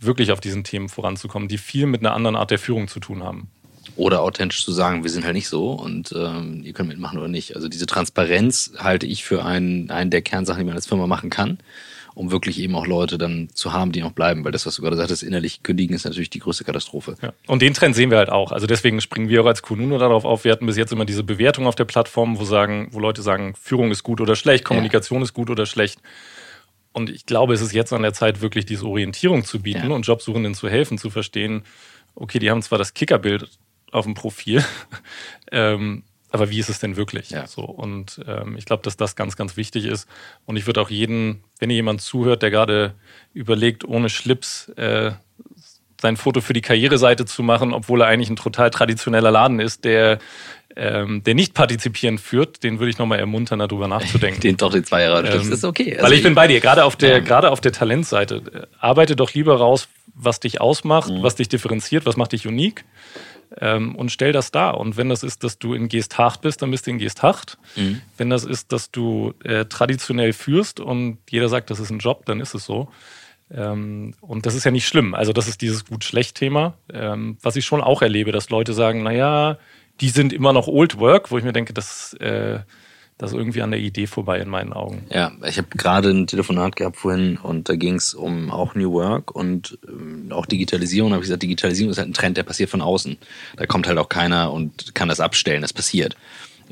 wirklich auf diesen Themen voranzukommen, die viel mit einer anderen Art der Führung zu tun haben. Oder authentisch zu sagen, wir sind halt nicht so und ähm, ihr könnt mitmachen oder nicht. Also diese Transparenz halte ich für einen, einen der Kernsachen, die man als Firma machen kann um wirklich eben auch Leute dann zu haben, die noch bleiben. Weil das, was du gerade sagtest, innerlich kündigen, ist natürlich die größte Katastrophe. Ja. Und den Trend sehen wir halt auch. Also deswegen springen wir auch als Kununo darauf auf. Wir hatten bis jetzt immer diese Bewertung auf der Plattform, wo sagen, wo Leute sagen, Führung ist gut oder schlecht, Kommunikation ja. ist gut oder schlecht. Und ich glaube, es ist jetzt an der Zeit, wirklich diese Orientierung zu bieten ja. und Jobsuchenden zu helfen, zu verstehen, okay, die haben zwar das Kickerbild auf dem Profil, ähm, aber wie ist es denn wirklich? Ja. So, und ähm, ich glaube, dass das ganz, ganz wichtig ist. Und ich würde auch jeden, wenn ihr jemand zuhört, der gerade überlegt, ohne Schlips äh, sein Foto für die Karriereseite zu machen, obwohl er eigentlich ein total traditioneller Laden ist, der ähm, der nicht partizipierend führt, den würde ich nochmal ermuntern, darüber nachzudenken. den doch die zwei Jahre ähm, ist okay. Also weil ich, ich bin bei dir, gerade auf der, ja. gerade auf der Talentseite. Äh, arbeite doch lieber raus, was dich ausmacht, mhm. was dich differenziert, was macht dich unique ähm, und stell das dar. Und wenn das ist, dass du in Geesthacht bist, dann bist du in Geesthacht. Mhm. Wenn das ist, dass du äh, traditionell führst und jeder sagt, das ist ein Job, dann ist es so. Ähm, und das ist ja nicht schlimm. Also das ist dieses Gut-Schlecht-Thema, ähm, was ich schon auch erlebe, dass Leute sagen, naja, die sind immer noch Old Work, wo ich mir denke, das äh, das ist irgendwie an der Idee vorbei in meinen Augen. Ja, ich habe gerade ein Telefonat gehabt vorhin und da ging es um auch New Work und ähm, auch Digitalisierung. Da habe ich gesagt, Digitalisierung ist halt ein Trend, der passiert von außen. Da kommt halt auch keiner und kann das abstellen, das passiert.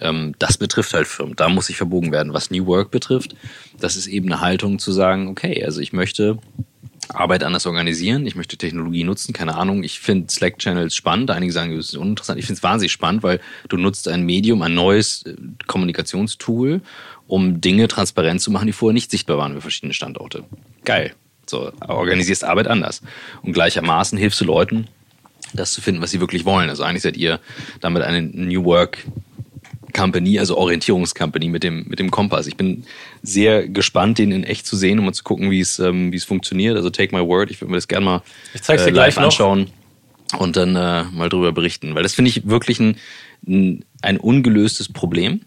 Ähm, das betrifft halt Firmen. Da muss sich verbogen werden. Was New Work betrifft, das ist eben eine Haltung zu sagen, okay, also ich möchte Arbeit anders organisieren. Ich möchte Technologie nutzen, keine Ahnung. Ich finde Slack-Channels spannend. Einige sagen, es ist uninteressant. Ich finde es wahnsinnig spannend, weil du nutzt ein Medium, ein neues äh, Kommunikationstool, um Dinge transparent zu machen, die vorher nicht sichtbar waren für verschiedene Standorte. Geil. So, organisierst Arbeit anders. Und gleichermaßen hilfst du Leuten, das zu finden, was sie wirklich wollen. Also eigentlich seid ihr damit eine New Work Company, also Orientierungscompany mit dem, mit dem Kompass. Ich bin sehr gespannt, den in echt zu sehen, um mal zu gucken, wie es, ähm, wie es funktioniert. Also Take My Word, ich würde mir das gerne mal ich zeig's dir äh, gleich anschauen. und dann äh, mal drüber berichten. Weil das finde ich wirklich ein, ein, ein ungelöstes Problem,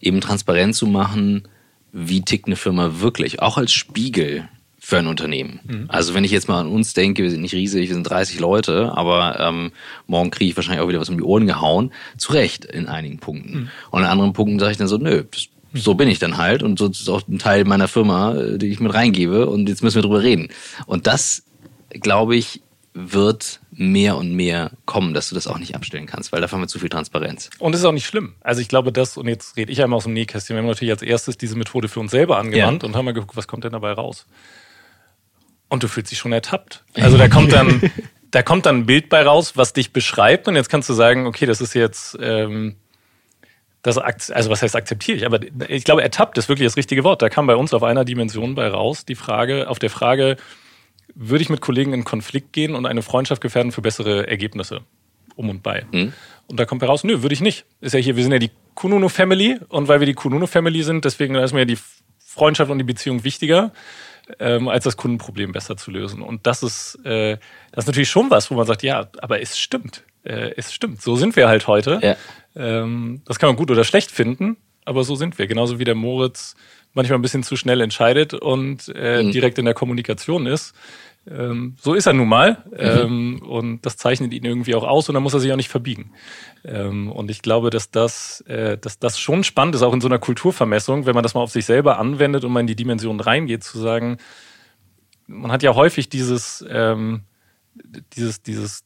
eben transparent zu machen, wie tickt eine Firma wirklich, auch als Spiegel für ein Unternehmen. Mhm. Also wenn ich jetzt mal an uns denke, wir sind nicht riesig, wir sind 30 Leute, aber ähm, morgen kriege ich wahrscheinlich auch wieder was um die Ohren gehauen. Zu Recht in einigen Punkten. Mhm. Und in anderen Punkten sage ich dann so, nö, das, so bin ich dann halt und so ist auch ein Teil meiner Firma, äh, die ich mit reingebe und jetzt müssen wir drüber reden. Und das, glaube ich, wird mehr und mehr kommen, dass du das auch nicht abstellen kannst, weil dafür haben wir zu viel Transparenz. Und es ist auch nicht schlimm. Also ich glaube, das, und jetzt rede ich einmal aus dem Nähkästchen, wir haben natürlich als erstes diese Methode für uns selber angewandt ja. und haben mal geguckt, was kommt denn dabei raus. Und du fühlst dich schon ertappt. Also da kommt dann, da kommt dann ein Bild bei raus, was dich beschreibt und jetzt kannst du sagen, okay, das ist jetzt, ähm, das, also was heißt akzeptiere ich, aber ich glaube, ertappt ist wirklich das richtige Wort. Da kam bei uns auf einer Dimension bei raus die Frage, auf der Frage, würde ich mit Kollegen in Konflikt gehen und eine Freundschaft gefährden für bessere Ergebnisse um und bei. Mhm. Und da kommt heraus, nö, würde ich nicht. Ist ja hier, wir sind ja die Kununu Family und weil wir die Kununu Family sind, deswegen ist mir die Freundschaft und die Beziehung wichtiger, ähm, als das Kundenproblem besser zu lösen. Und das ist, äh, das ist natürlich schon was, wo man sagt, ja, aber es stimmt. Äh, es stimmt. So sind wir halt heute. Ja. Ähm, das kann man gut oder schlecht finden, aber so sind wir. Genauso wie der Moritz manchmal ein bisschen zu schnell entscheidet und äh, mhm. direkt in der Kommunikation ist. Ähm, so ist er nun mal. Mhm. Ähm, und das zeichnet ihn irgendwie auch aus und dann muss er sich auch nicht verbiegen. Ähm, und ich glaube, dass das, äh, dass das schon spannend ist, auch in so einer Kulturvermessung, wenn man das mal auf sich selber anwendet und mal in die Dimension reingeht, zu sagen, man hat ja häufig dieses, ähm, dieses, dieses,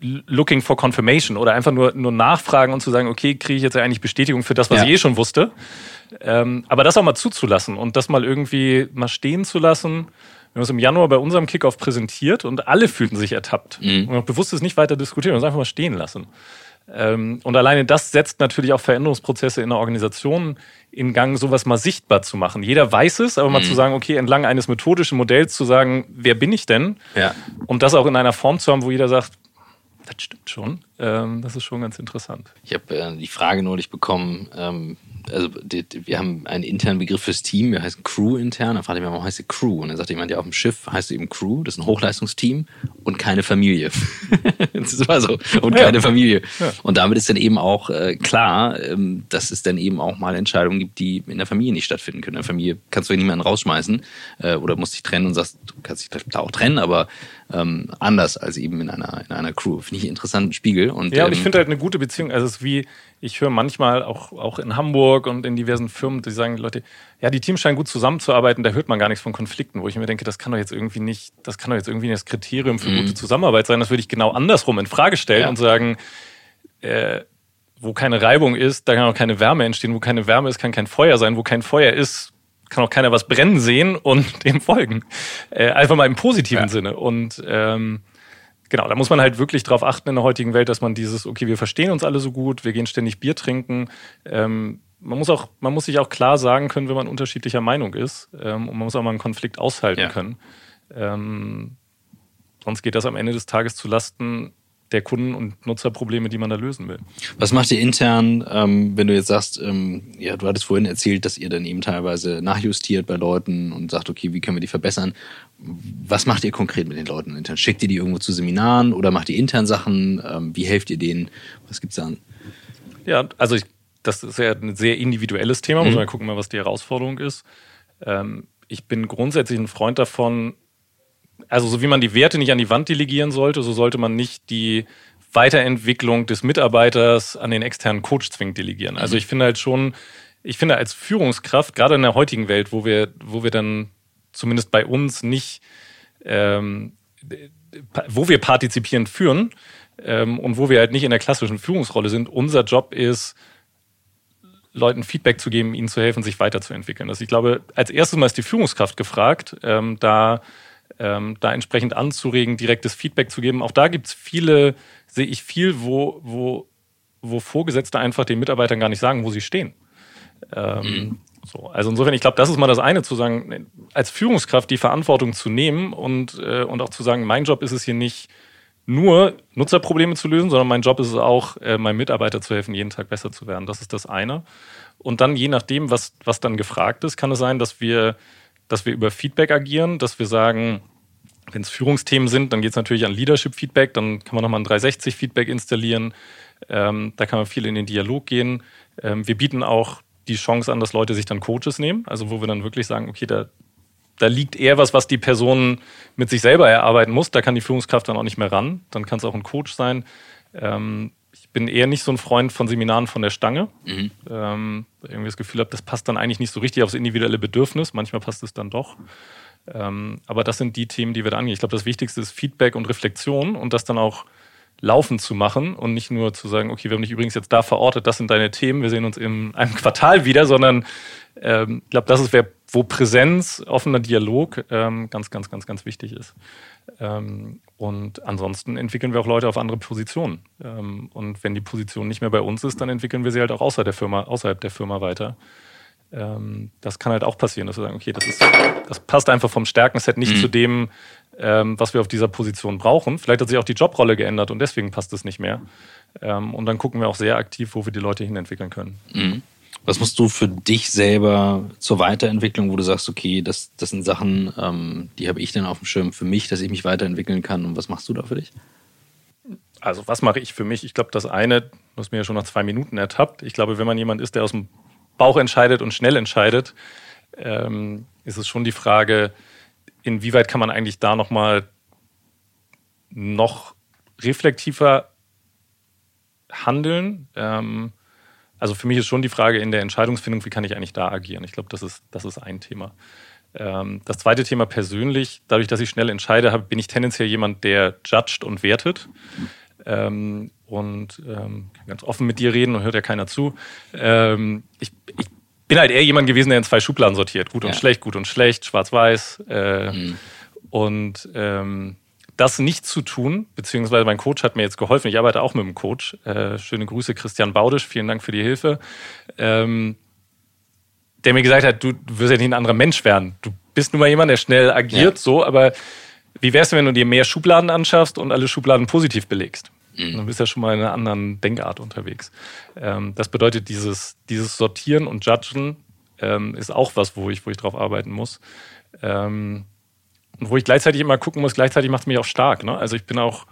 looking for confirmation oder einfach nur, nur nachfragen und zu sagen, okay, kriege ich jetzt eigentlich Bestätigung für das, was ja. ich eh schon wusste. Ähm, aber das auch mal zuzulassen und das mal irgendwie mal stehen zu lassen wir haben es im Januar bei unserem Kickoff präsentiert und alle fühlten sich ertappt. Mhm. Und auch bewusst es nicht weiter diskutieren, uns einfach mal stehen lassen. Ähm, und alleine das setzt natürlich auch Veränderungsprozesse in der Organisation in Gang, sowas mal sichtbar zu machen. Jeder weiß es, aber mal mhm. zu sagen, okay, entlang eines methodischen Modells zu sagen, wer bin ich denn? Ja. Und das auch in einer Form zu haben, wo jeder sagt, das stimmt schon. Ähm, das ist schon ganz interessant. Ich habe äh, die Frage neulich bekommen, ähm, also die, die, wir haben einen internen Begriff fürs Team, der heißt Crew intern. Da fragte ich mich, warum heißt die Crew? Und dann sagte jemand, ja, auf dem Schiff heißt es eben Crew, das ist ein Hochleistungsteam und keine Familie. das war so. Und ja. keine Familie. Ja. Und damit ist dann eben auch äh, klar, ähm, dass es dann eben auch mal Entscheidungen gibt, die in der Familie nicht stattfinden können. In der Familie kannst du ja niemanden rausschmeißen äh, oder musst dich trennen und sagst, du kannst dich da auch trennen, aber ähm, anders als eben in einer, in einer Crew. Finde ich einen interessanten Spiegel. Und, ja, und ich ähm, finde halt eine gute Beziehung. Also es ist wie, ich höre manchmal auch, auch in Hamburg und in diversen Firmen, die sagen, Leute, ja, die Teams scheinen gut zusammenzuarbeiten, da hört man gar nichts von Konflikten, wo ich mir denke, das kann doch jetzt irgendwie nicht, das kann doch jetzt irgendwie nicht das Kriterium für mhm. gute Zusammenarbeit sein. Das würde ich genau andersrum in Frage stellen ja. und sagen, äh, wo keine Reibung ist, da kann auch keine Wärme entstehen. Wo keine Wärme ist, kann kein Feuer sein. Wo kein Feuer ist, kann auch keiner was brennen sehen und dem folgen. Äh, einfach mal im positiven ja. Sinne. Und ähm, genau, da muss man halt wirklich drauf achten in der heutigen Welt, dass man dieses, okay, wir verstehen uns alle so gut, wir gehen ständig Bier trinken. Ähm, man muss auch, man muss sich auch klar sagen können, wenn man unterschiedlicher Meinung ist. Ähm, und man muss auch mal einen Konflikt aushalten ja. können. Ähm, sonst geht das am Ende des Tages zu Lasten der Kunden- und Nutzerprobleme, die man da lösen will. Was macht ihr intern, ähm, wenn du jetzt sagst, ähm, ja, du hattest vorhin erzählt, dass ihr dann eben teilweise nachjustiert bei Leuten und sagt, okay, wie können wir die verbessern? Was macht ihr konkret mit den Leuten intern? Schickt ihr die irgendwo zu Seminaren oder macht ihr intern Sachen? Ähm, wie helft ihr denen? Was gibt's da an? Ja, also ich, das ist ja ein sehr individuelles Thema, muss mhm. man gucken, was die Herausforderung ist. Ähm, ich bin grundsätzlich ein Freund davon, also so wie man die Werte nicht an die Wand delegieren sollte, so sollte man nicht die Weiterentwicklung des Mitarbeiters an den externen Coach zwingend delegieren. Also ich finde halt schon, ich finde als Führungskraft, gerade in der heutigen Welt, wo wir, wo wir dann zumindest bei uns nicht, ähm, wo wir partizipierend führen ähm, und wo wir halt nicht in der klassischen Führungsrolle sind, unser Job ist, Leuten Feedback zu geben, ihnen zu helfen, sich weiterzuentwickeln. Also ich glaube, als erstes mal ist die Führungskraft gefragt, ähm, da ähm, da entsprechend anzuregen, direktes Feedback zu geben. Auch da gibt es viele, sehe ich viel, wo, wo, wo Vorgesetzte einfach den Mitarbeitern gar nicht sagen, wo sie stehen. Ähm, so. Also insofern, ich glaube, das ist mal das eine, zu sagen, als Führungskraft die Verantwortung zu nehmen und, äh, und auch zu sagen, mein Job ist es hier nicht, nur Nutzerprobleme zu lösen, sondern mein Job ist es auch, äh, meinem Mitarbeiter zu helfen, jeden Tag besser zu werden. Das ist das eine. Und dann je nachdem, was, was dann gefragt ist, kann es sein, dass wir, dass wir über Feedback agieren, dass wir sagen, Wenn es Führungsthemen sind, dann geht es natürlich an Leadership-Feedback, dann kann man nochmal ein 360-Feedback installieren. Ähm, da kann man viel in den Dialog gehen. Ähm, wir bieten auch die Chance an, dass Leute sich dann Coaches nehmen, also wo wir dann wirklich sagen, okay, da, da liegt eher was, was die Person mit sich selber erarbeiten muss. Da kann die Führungskraft dann auch nicht mehr ran. Dann kann es auch ein Coach sein. Ähm, bin eher nicht so ein Freund von Seminaren von der Stange. Mhm. Ähm, irgendwie das Gefühl habe, das passt dann eigentlich nicht so richtig aufs individuelle Bedürfnis. Manchmal passt es dann doch. Ähm, aber das sind die Themen, die wir da angehen. Ich glaube, das Wichtigste ist Feedback und Reflexion und das dann auch laufen zu machen und nicht nur zu sagen, okay, wir haben dich übrigens jetzt da verortet, das sind deine Themen, wir sehen uns in einem Quartal wieder, sondern ähm, ich glaube, das ist, wo Präsenz, offener Dialog ähm, ganz, ganz, ganz, ganz wichtig ist. Ähm, und ansonsten entwickeln wir auch Leute auf andere Positionen. Ähm, und wenn die Position nicht mehr bei uns ist, dann entwickeln wir sie halt auch außer der Firma, außerhalb der Firma weiter. Ähm, das kann halt auch passieren, dass wir sagen, okay, das, ist, das passt einfach vom Stärkenset nicht mhm. zu dem, ähm, was wir auf dieser Position brauchen. Vielleicht hat sich auch die Jobrolle geändert und deswegen passt es nicht mehr. Und dann gucken wir auch sehr aktiv, wo wir die Leute hinentwickeln können. Mhm. Was musst du für dich selber zur Weiterentwicklung, wo du sagst, okay, das, das sind Sachen, ähm, die habe ich dann auf dem Schirm für mich, dass ich mich weiterentwickeln kann. Und was machst du da für dich? Also was mache ich für mich? Ich glaube, das eine, hast mir ja schon nach zwei Minuten ertappt. Ich glaube, wenn man jemand ist, der aus dem Bauch entscheidet und schnell entscheidet, ähm, ist es schon die Frage, inwieweit kann man eigentlich da nochmal noch reflektiver handeln? Ähm, also für mich ist schon die Frage in der Entscheidungsfindung, wie kann ich eigentlich da agieren? Ich glaube, das ist, das ist ein Thema. Ähm, das zweite Thema persönlich, dadurch, dass ich schnell entscheide, bin ich tendenziell jemand, der judgt und wertet. Ähm, und ähm, kann ganz offen mit dir reden und hört ja keiner zu. Ähm, ich, ich bin halt eher jemand gewesen, der in zwei Schubladen sortiert. Gut und ja. schlecht, gut und schlecht, schwarz-weiß. Äh, mhm. Und ähm, das nicht zu tun, beziehungsweise mein Coach hat mir jetzt geholfen. Ich arbeite auch mit einem Coach. Äh, schöne Grüße, Christian Baudisch. Vielen Dank für die Hilfe. Ähm, der mir gesagt hat, du, wirst ja nicht ein anderer Mensch werden. Du bist nun mal jemand, der schnell agiert, ja. so, aber wie wär's denn, wenn du dir mehr Schubladen anschaffst und alle Schubladen positiv belegst? Mhm. Dann bist du ja schon mal in einer anderen Denkart unterwegs. Ähm, das bedeutet, dieses, dieses Sortieren und Judgen ähm, ist auch was, wo ich, wo ich drauf arbeiten muss. Ähm, wo ich gleichzeitig immer gucken muss, gleichzeitig macht es mich auch stark. Ne? Also ich bin auch,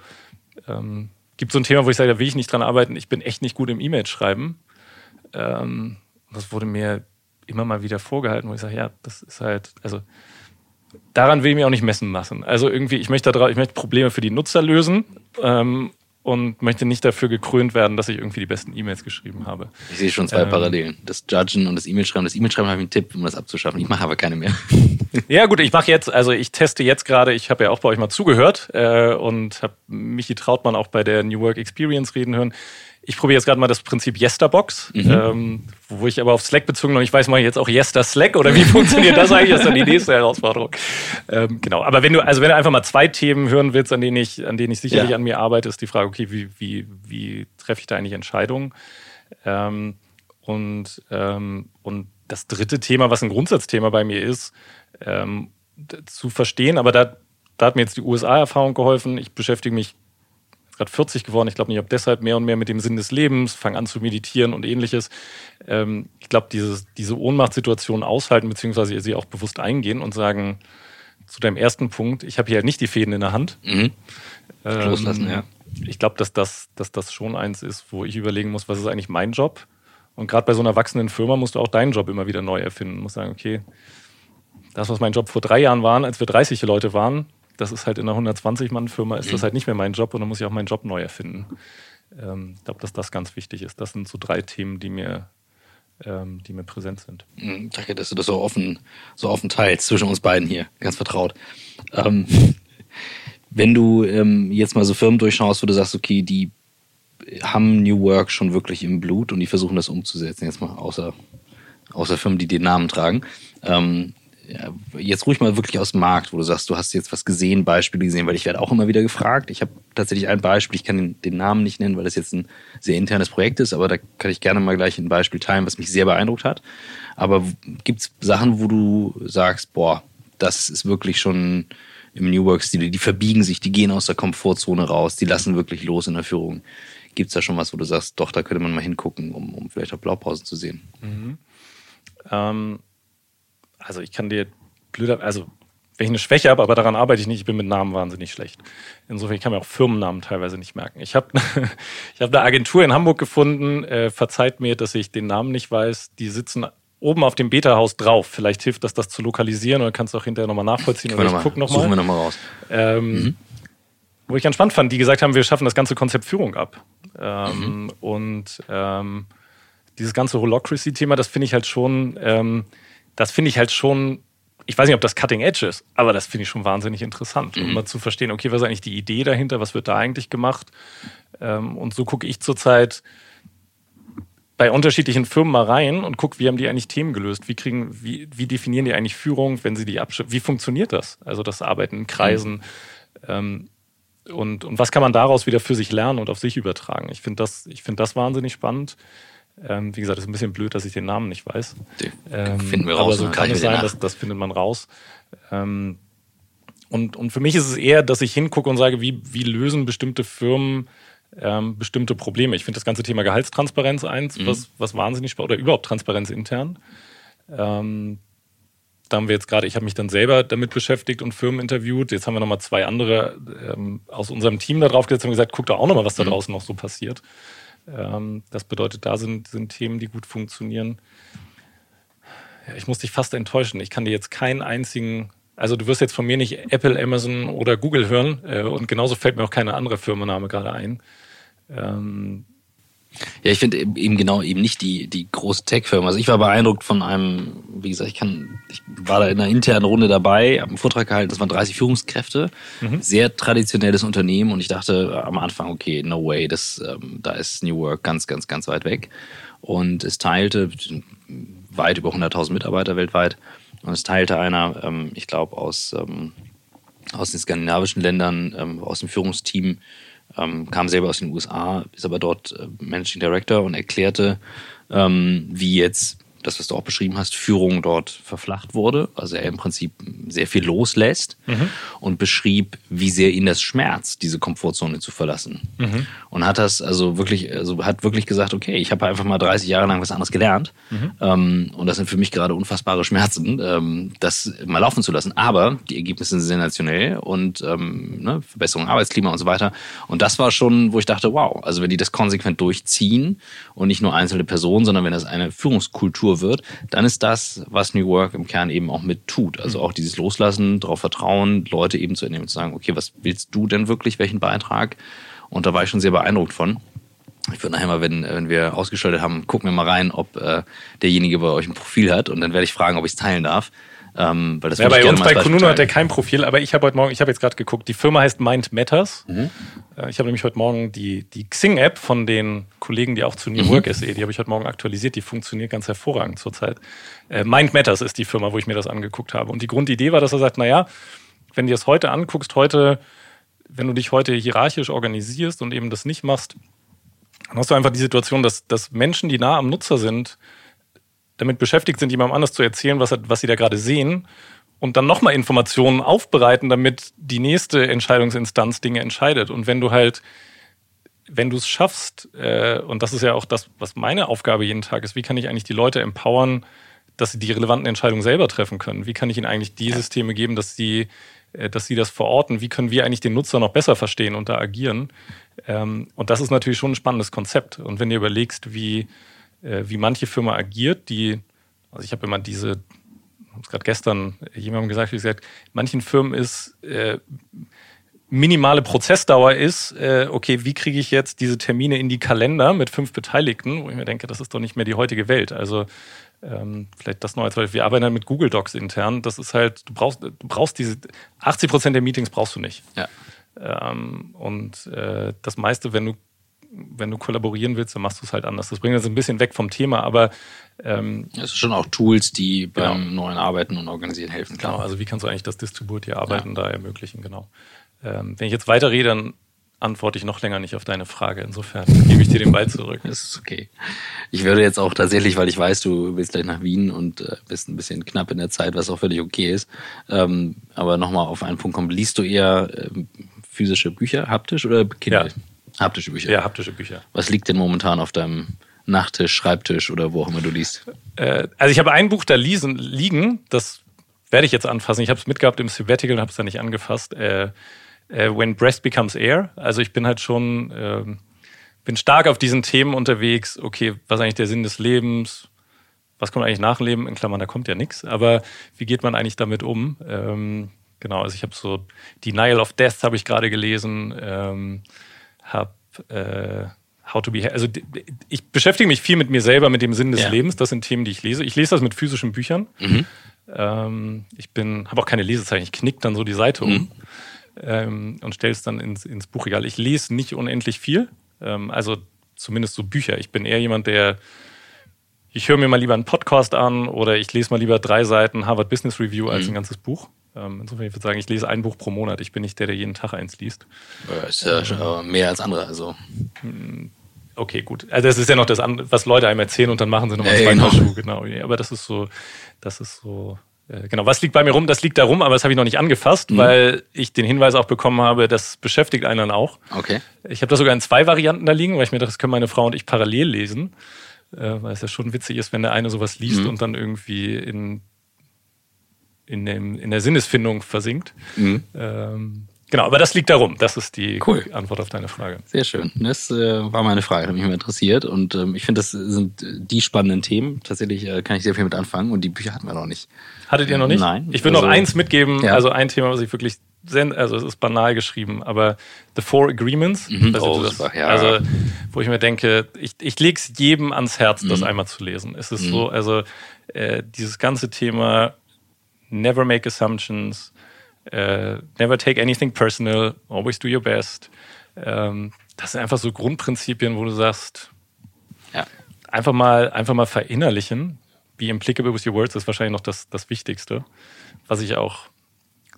ähm, gibt so ein Thema, wo ich sage, da will ich nicht dran arbeiten, ich bin echt nicht gut im E-Mail schreiben. Ähm, das wurde mir immer mal wieder vorgehalten, wo ich sage, ja, das ist halt, also daran will ich mich auch nicht messen lassen. Also irgendwie, ich möchte, da, ich möchte Probleme für die Nutzer lösen ähm, und möchte nicht dafür gekrönt werden, dass ich irgendwie die besten E-Mails geschrieben habe. Ich sehe schon zwei ähm, Parallelen. Das Judgen und das E-Mail-Schreiben. Das E-Mail-Schreiben habe ich einen Tipp, um das abzuschaffen. Ich mache aber keine mehr. ja gut, ich mache jetzt, also ich teste jetzt gerade, ich habe ja auch bei euch mal zugehört äh, und habe Michi Trautmann auch bei der New Work Experience reden hören. Ich probiere jetzt gerade mal das Prinzip Yesterbox, mhm. ähm, wo ich aber auf Slack bezogen noch nicht weiß, mache ich jetzt auch Yester Slack oder wie funktioniert das eigentlich? Das ist dann die nächste Herausforderung. Ähm, genau. Aber wenn du, also wenn du einfach mal zwei Themen hören willst, an denen ich, an denen ich sicherlich ja. an mir arbeite, ist die Frage, okay, wie, wie, wie treffe ich da eigentlich Entscheidungen? Ähm, und, ähm, und das dritte Thema, was ein Grundsatzthema bei mir ist, ähm, zu verstehen, aber da, da hat mir jetzt die USA-Erfahrung geholfen. Ich beschäftige mich gerade 40 geworden. Ich glaube nicht, ob deshalb mehr und mehr mit dem Sinn des Lebens, fange an zu meditieren und ähnliches. Ähm, ich glaube, diese, Ohnmachtssituation aushalten, beziehungsweise sie auch bewusst eingehen und sagen, zu deinem ersten Punkt, ich habe hier nicht die Fäden in der Hand. Mhm. Ähm, Loslassen, ja. Ich glaube, dass das, dass das schon eins ist, wo ich überlegen muss, was ist eigentlich mein Job? Und gerade bei so einer wachsenden Firma musst du auch deinen Job immer wieder neu erfinden. Du musst sagen, okay, das, was mein Job vor drei Jahren waren, als wir 30 Leute waren, das ist halt in einer 120-Mann-Firma, ist das mhm. halt nicht mehr mein Job und dann muss ich auch meinen Job neu erfinden. Ähm, ich glaube, dass das ganz wichtig ist. Das sind so drei Themen, die mir, ähm, die mir präsent sind. Mhm, danke, dass du das so offen, so offen teilst zwischen uns beiden hier. Ganz vertraut. Ähm, wenn du ähm, jetzt mal so Firmen durchschaust, wo du sagst, okay, die haben New Work schon wirklich im Blut und die versuchen das umzusetzen, jetzt mal außer, außer Firmen, die den Namen tragen. Ähm, jetzt ruhig mal wirklich aus dem Markt, wo du sagst, du hast jetzt was gesehen, Beispiele gesehen, weil ich werde auch immer wieder gefragt. Ich habe tatsächlich ein Beispiel, ich kann den, den, Namen nicht nennen, weil das jetzt ein sehr internes Projekt ist, aber da kann ich gerne mal gleich ein Beispiel teilen, was mich sehr beeindruckt hat. Aber gibt es Sachen, wo du sagst, boah, das ist wirklich schon im New Work-Stil, die verbiegen sich, die gehen aus der Komfortzone raus, die lassen wirklich los in der Führung. Gibt es da schon was, wo du sagst, doch, da könnte man mal hingucken, um, um vielleicht auch Blaupausen zu sehen? Mhm. Ähm also ich kann dir blöder, also wenn ich eine Schwäche habe, aber daran arbeite ich nicht, ich bin mit Namen wahnsinnig schlecht. Insofern, ich kann mir auch Firmennamen teilweise nicht merken. Ich habe ich hab eine Agentur in Hamburg gefunden, äh, verzeiht mir, dass ich den Namen nicht weiß. Die sitzen oben auf dem Beta-Haus drauf. Vielleicht hilft das, das zu lokalisieren oder kannst du auch hinterher nochmal nachvollziehen. Oder ich gucke nochmal. Suchen wir nochmal raus. Ähm, mhm. Wo ich ganz spannend fand, die gesagt haben, wir schaffen das ganze Konzept Führung ab. Ähm, mhm. Und ähm, dieses ganze Holocracy-Thema, das finde ich halt schon, ähm, das finde ich halt schon ich weiß nicht, ob das Cutting Edge ist, aber das finde ich schon wahnsinnig interessant, um mhm. mal zu verstehen, okay, was ist eigentlich die Idee dahinter, was wird da eigentlich gemacht? Ähm, und so gucke ich zurzeit bei unterschiedlichen Firmen mal rein und gucke, wie haben die eigentlich Themen gelöst? Wie kriegen, wie, wie definieren die eigentlich Führung, wenn sie die abschreiben? Wie funktioniert das? Also das Arbeiten in Kreisen. Mhm. Ähm, und, und was kann man daraus wieder für sich lernen und auf sich übertragen? Ich finde das, ich finde das wahnsinnig spannend. Ähm, wie gesagt, ist ein bisschen blöd, dass ich den Namen nicht weiß. Ähm, finden wir raus. Aber so kann es sein, das, das findet man raus. Ähm, und, und für mich ist es eher, dass ich hingucke und sage, wie, wie lösen bestimmte Firmen ähm, bestimmte Probleme. Ich finde das ganze Thema Gehaltstransparenz eins, mhm. was, was wahnsinnig spannend, oder überhaupt Transparenz intern. Ähm, da haben wir jetzt gerade, ich habe mich dann selber damit beschäftigt und Firmen interviewt. Jetzt haben wir nochmal zwei andere ähm, aus unserem Team da drauf gesetzt und gesagt, guck da auch nochmal, was da mhm. draußen noch so passiert. Ähm, das bedeutet, da sind, sind Themen, die gut funktionieren. Ja, ich muss dich fast enttäuschen. Ich kann dir jetzt keinen einzigen, also du wirst jetzt von mir nicht Apple, Amazon oder Google hören äh, und genauso fällt mir auch keine andere Firmenname gerade ein. Ja, ich finde eben genau eben nicht die, die große Tech-Firma. Also ich war beeindruckt von einem, wie gesagt, ich kann, ich war da in einer internen Runde dabei, habe einen Vortrag gehalten, das waren 30 Führungskräfte, mhm. sehr traditionelles Unternehmen und ich dachte am Anfang, okay, no way, das, ähm, da ist New Work ganz, ganz, ganz weit weg. Und es teilte weit über 100.000 Mitarbeiter weltweit und es teilte einer, ähm, ich glaube, aus, ähm, aus den skandinavischen Ländern, ähm, aus dem Führungsteam, ähm, kam selber aus den USA, ist aber dort äh, Managing Director und erklärte, ähm, wie jetzt das, was du auch beschrieben hast, Führung dort verflacht wurde. Also er im Prinzip sehr viel loslässt mhm. und beschrieb, wie sehr ihn das schmerzt, diese Komfortzone zu verlassen. Mhm. Und hat das also wirklich, also hat wirklich gesagt, okay, ich habe einfach mal 30 Jahre lang was anderes gelernt. Mhm. Ähm, und das sind für mich gerade unfassbare Schmerzen, ähm, das mal laufen zu lassen. Aber die Ergebnisse sind sensationell und ähm, ne, Verbesserung Arbeitsklima und so weiter. Und das war schon, wo ich dachte, wow, also wenn die das konsequent durchziehen und nicht nur einzelne Personen, sondern wenn das eine Führungskultur wird, dann ist das, was New Work im Kern eben auch mit tut. Also auch dieses Loslassen, darauf vertrauen, Leute eben zu entnehmen und zu sagen, okay, was willst du denn wirklich, welchen Beitrag? Und da war ich schon sehr beeindruckt von. Ich würde nachher mal, wenn, wenn wir ausgeschaltet haben, gucken wir mal rein, ob äh, derjenige bei euch ein Profil hat und dann werde ich fragen, ob ich es teilen darf. Ähm, weil das ja, bei uns bei Kununu hat er kein Profil, aber ich habe heute Morgen, ich habe jetzt gerade geguckt, die Firma heißt Mind Matters. Mhm. Äh, ich habe nämlich heute Morgen die, die Xing-App von den Kollegen, die auch zu New mhm. Work SE, die habe ich heute Morgen aktualisiert, die funktioniert ganz hervorragend zurzeit. Äh, Mind Matters ist die Firma, wo ich mir das angeguckt habe. Und die Grundidee war, dass er sagt, naja, wenn du das heute anguckst, heute, wenn du dich heute hierarchisch organisierst und eben das nicht machst, dann hast du einfach die Situation, dass, dass Menschen, die nah am Nutzer sind, damit beschäftigt sind, jemandem anders zu erzählen, was, was sie da gerade sehen und dann nochmal Informationen aufbereiten, damit die nächste Entscheidungsinstanz Dinge entscheidet. Und wenn du halt, wenn du es schaffst, äh, und das ist ja auch das, was meine Aufgabe jeden Tag ist, wie kann ich eigentlich die Leute empowern, dass sie die relevanten Entscheidungen selber treffen können? Wie kann ich ihnen eigentlich die Systeme geben, dass sie, äh, dass sie das verorten? Wie können wir eigentlich den Nutzer noch besser verstehen und da agieren? Ähm, und das ist natürlich schon ein spannendes Konzept. Und wenn du überlegst, wie äh, wie manche Firma agiert, die, also ich habe immer diese, habe es gerade gestern jemandem gesagt, wie gesagt, manchen Firmen ist äh, minimale Prozessdauer ist, äh, okay, wie kriege ich jetzt diese Termine in die Kalender mit fünf Beteiligten, wo ich mir denke, das ist doch nicht mehr die heutige Welt. Also ähm, vielleicht das noch als Beispiel. Wir arbeiten halt mit Google Docs intern. Das ist halt, du brauchst, du brauchst diese 80 Prozent der Meetings brauchst du nicht. Ja. Ähm, und äh, das meiste, wenn du wenn du kollaborieren willst, dann machst du es halt anders. Das bringt uns ein bisschen weg vom Thema, aber ähm, es sind schon auch Tools, die beim genau. neuen Arbeiten und Organisieren helfen. Klar. Genau, also wie kannst du eigentlich das distribuierte Arbeiten ja. da ermöglichen, genau. Ähm, wenn ich jetzt weiterrede, dann antworte ich noch länger nicht auf deine Frage. Insofern gebe ich dir den Ball zurück. Das ist okay. Ich würde jetzt auch tatsächlich, weil ich weiß, du willst gleich nach Wien und äh, bist ein bisschen knapp in der Zeit, was auch völlig okay ist. Ähm, aber nochmal auf einen Punkt kommen. Liest du eher äh, physische Bücher, haptisch oder Kindle? Ja. Haptische Bücher. Ja, haptische Bücher. Was liegt denn momentan auf deinem Nachttisch, Schreibtisch oder wo auch immer du liest? Äh, also ich habe ein Buch da liegen, das werde ich jetzt anfassen. Ich habe es mitgehabt im Sabbatical und habe es dann nicht angefasst. Äh, äh, When Breast Becomes Air. Also ich bin halt schon, äh, bin stark auf diesen Themen unterwegs. Okay, was ist eigentlich der Sinn des Lebens? Was kommt eigentlich nach dem Leben? In Klammern, da kommt ja nichts. Aber wie geht man eigentlich damit um? Ähm, genau, also ich habe so Denial of Death habe ich gerade gelesen. Ähm, habe äh, How to be, also ich beschäftige mich viel mit mir selber, mit dem Sinn des ja. Lebens. Das sind Themen, die ich lese. Ich lese das mit physischen Büchern. Mhm. Ähm, ich bin, habe auch keine Lesezeichen. Ich knick dann so die Seite um mhm. ähm, und stelle es dann ins, ins Buchregal. Ich lese nicht unendlich viel, ähm, also zumindest so Bücher. Ich bin eher jemand, der ich höre mir mal lieber einen Podcast an oder ich lese mal lieber drei Seiten Harvard Business Review als mhm. ein ganzes Buch. Ähm, insofern, ich würde sagen, ich lese ein Buch pro Monat. Ich bin nicht der, der jeden Tag eins liest. Das ist ja mehr als andere. Also. Hm, okay, gut. Also das ist ja noch das, was Leute einem erzählen und dann machen sie nochmal ja, zwei genau. Schuh. Genau. Aber das ist so, das ist so. Äh, genau, was liegt bei mir rum? Das liegt da rum, aber das habe ich noch nicht angefasst, mhm. weil ich den Hinweis auch bekommen habe, das beschäftigt einen dann auch. Okay. Ich habe da sogar in zwei Varianten da liegen, weil ich mir dachte, das können meine Frau und ich parallel lesen, äh, weil es ja schon witzig ist, wenn der eine sowas liest mhm. und dann irgendwie in, in, dem, in der Sinnesfindung versinkt. Mhm. Ähm, Genau, aber das liegt darum. Das ist die cool. Antwort auf deine Frage. Sehr schön. Das äh, war meine Frage, hat mich immer interessiert. Und ähm, ich finde, das sind die spannenden Themen. Tatsächlich äh, kann ich sehr viel mit anfangen und die Bücher hatten wir noch nicht. Hattet ihr noch nicht? Nein. Ich will also, noch eins mitgeben. Ja. Also ein Thema, was ich wirklich also es ist banal geschrieben, aber The Four Agreements. Mhm. Oh, das, ja. Also, wo ich mir denke, ich, ich lege es jedem ans Herz, das mhm. einmal zu lesen. Es ist mhm. so, also äh, dieses ganze Thema Never make assumptions, Uh, never take anything personal, always do your best. Ähm, das sind einfach so Grundprinzipien, wo du sagst, ja. einfach mal, einfach mal verinnerlichen. Be implicable with your words ist wahrscheinlich noch das, das Wichtigste. Was ich auch,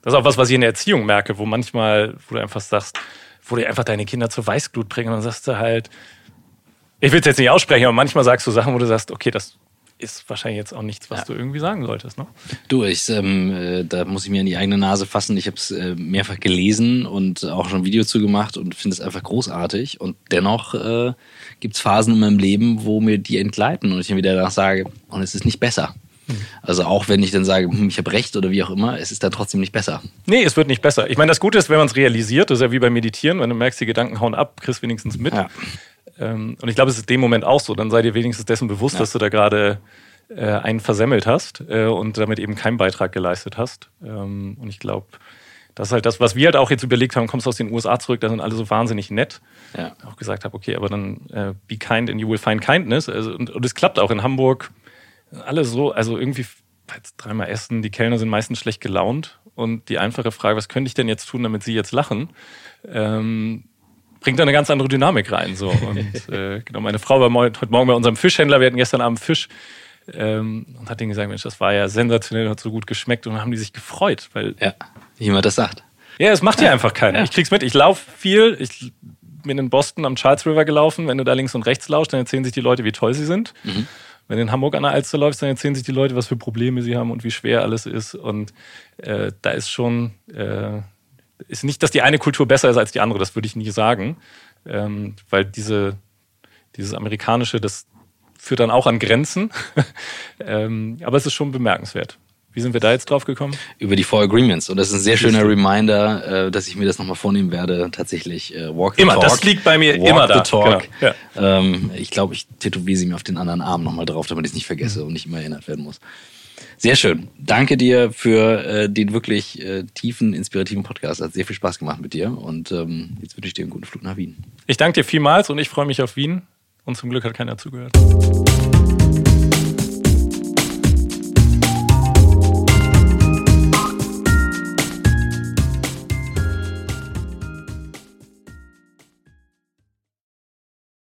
das ist auch was, was ich in der Erziehung merke, wo manchmal, wo du einfach sagst, wo du einfach deine Kinder zur Weißglut bringen und dann sagst du halt, ich will es jetzt nicht aussprechen, aber manchmal sagst du Sachen, wo du sagst, okay, das ist wahrscheinlich jetzt auch nichts, was ja. du irgendwie sagen solltest. Ne? Du, ich, ähm, äh, da muss ich mir in die eigene Nase fassen. Ich habe es äh, mehrfach gelesen und auch schon ein Video zu gemacht und finde es einfach großartig. Und dennoch äh, gibt es Phasen in meinem Leben, wo mir die entgleiten und ich mir wieder danach sage, und es ist nicht besser. Hm. Also auch wenn ich dann sage, hm, ich habe recht oder wie auch immer, es ist dann trotzdem nicht besser. Nee, es wird nicht besser. Ich meine, das Gute ist, wenn man es realisiert, das ist ja wie beim Meditieren, wenn du merkst, die Gedanken hauen ab, kriegst wenigstens mit. Ja. Ähm, und ich glaube, es ist in dem Moment auch so. Dann sei dir wenigstens dessen bewusst, ja. dass du da gerade äh, einen versemmelt hast äh, und damit eben keinen Beitrag geleistet hast. Ähm, und ich glaube, das ist halt das, was wir halt auch jetzt überlegt haben, kommst du aus den USA zurück, da sind alle so wahnsinnig nett. Ja. Auch gesagt habe, okay, aber dann äh, be kind and you will find kindness. Also, und, und es klappt auch in Hamburg. Alle so, also irgendwie jetzt dreimal essen, die Kellner sind meistens schlecht gelaunt. Und die einfache Frage, was könnte ich denn jetzt tun, damit sie jetzt lachen? Ähm, bringt da eine ganz andere Dynamik rein. So. Und äh, genau, meine Frau war heute Morgen bei unserem Fischhändler, wir hatten gestern Abend Fisch ähm, und hat denen gesagt, Mensch, das war ja sensationell, hat so gut geschmeckt und dann haben die sich gefreut. Weil, ja, wie jemand das sagt. Ja, es macht ja einfach keiner. Ja. Ich krieg's mit, ich laufe viel, ich bin in Boston am Charles River gelaufen, wenn du da links und rechts laufst, dann erzählen sich die Leute, wie toll sie sind. Mhm. Wenn du in Hamburg an der Alster läufst, dann erzählen sich die Leute, was für Probleme sie haben und wie schwer alles ist. Und äh, da ist schon, äh, ist nicht, dass die eine Kultur besser ist als die andere, das würde ich nie sagen. Ähm, weil diese, dieses amerikanische, das führt dann auch an Grenzen. ähm, aber es ist schon bemerkenswert. Wie sind wir da jetzt drauf gekommen? Über die Four Agreements. Und das ist ein sehr schöner Reminder, äh, dass ich mir das nochmal vornehmen werde, tatsächlich äh, Walk the immer, Talk. Immer, das liegt bei mir walk immer da. The talk. Genau. Ja. Ähm, ich glaube, ich tätowiere sie mir auf den anderen Arm nochmal drauf, damit ich es nicht vergesse und nicht immer erinnert werden muss. Sehr schön. Danke dir für äh, den wirklich äh, tiefen, inspirativen Podcast. Hat sehr viel Spaß gemacht mit dir. Und ähm, jetzt wünsche ich dir einen guten Flug nach Wien. Ich danke dir vielmals und ich freue mich auf Wien. Und zum Glück hat keiner zugehört.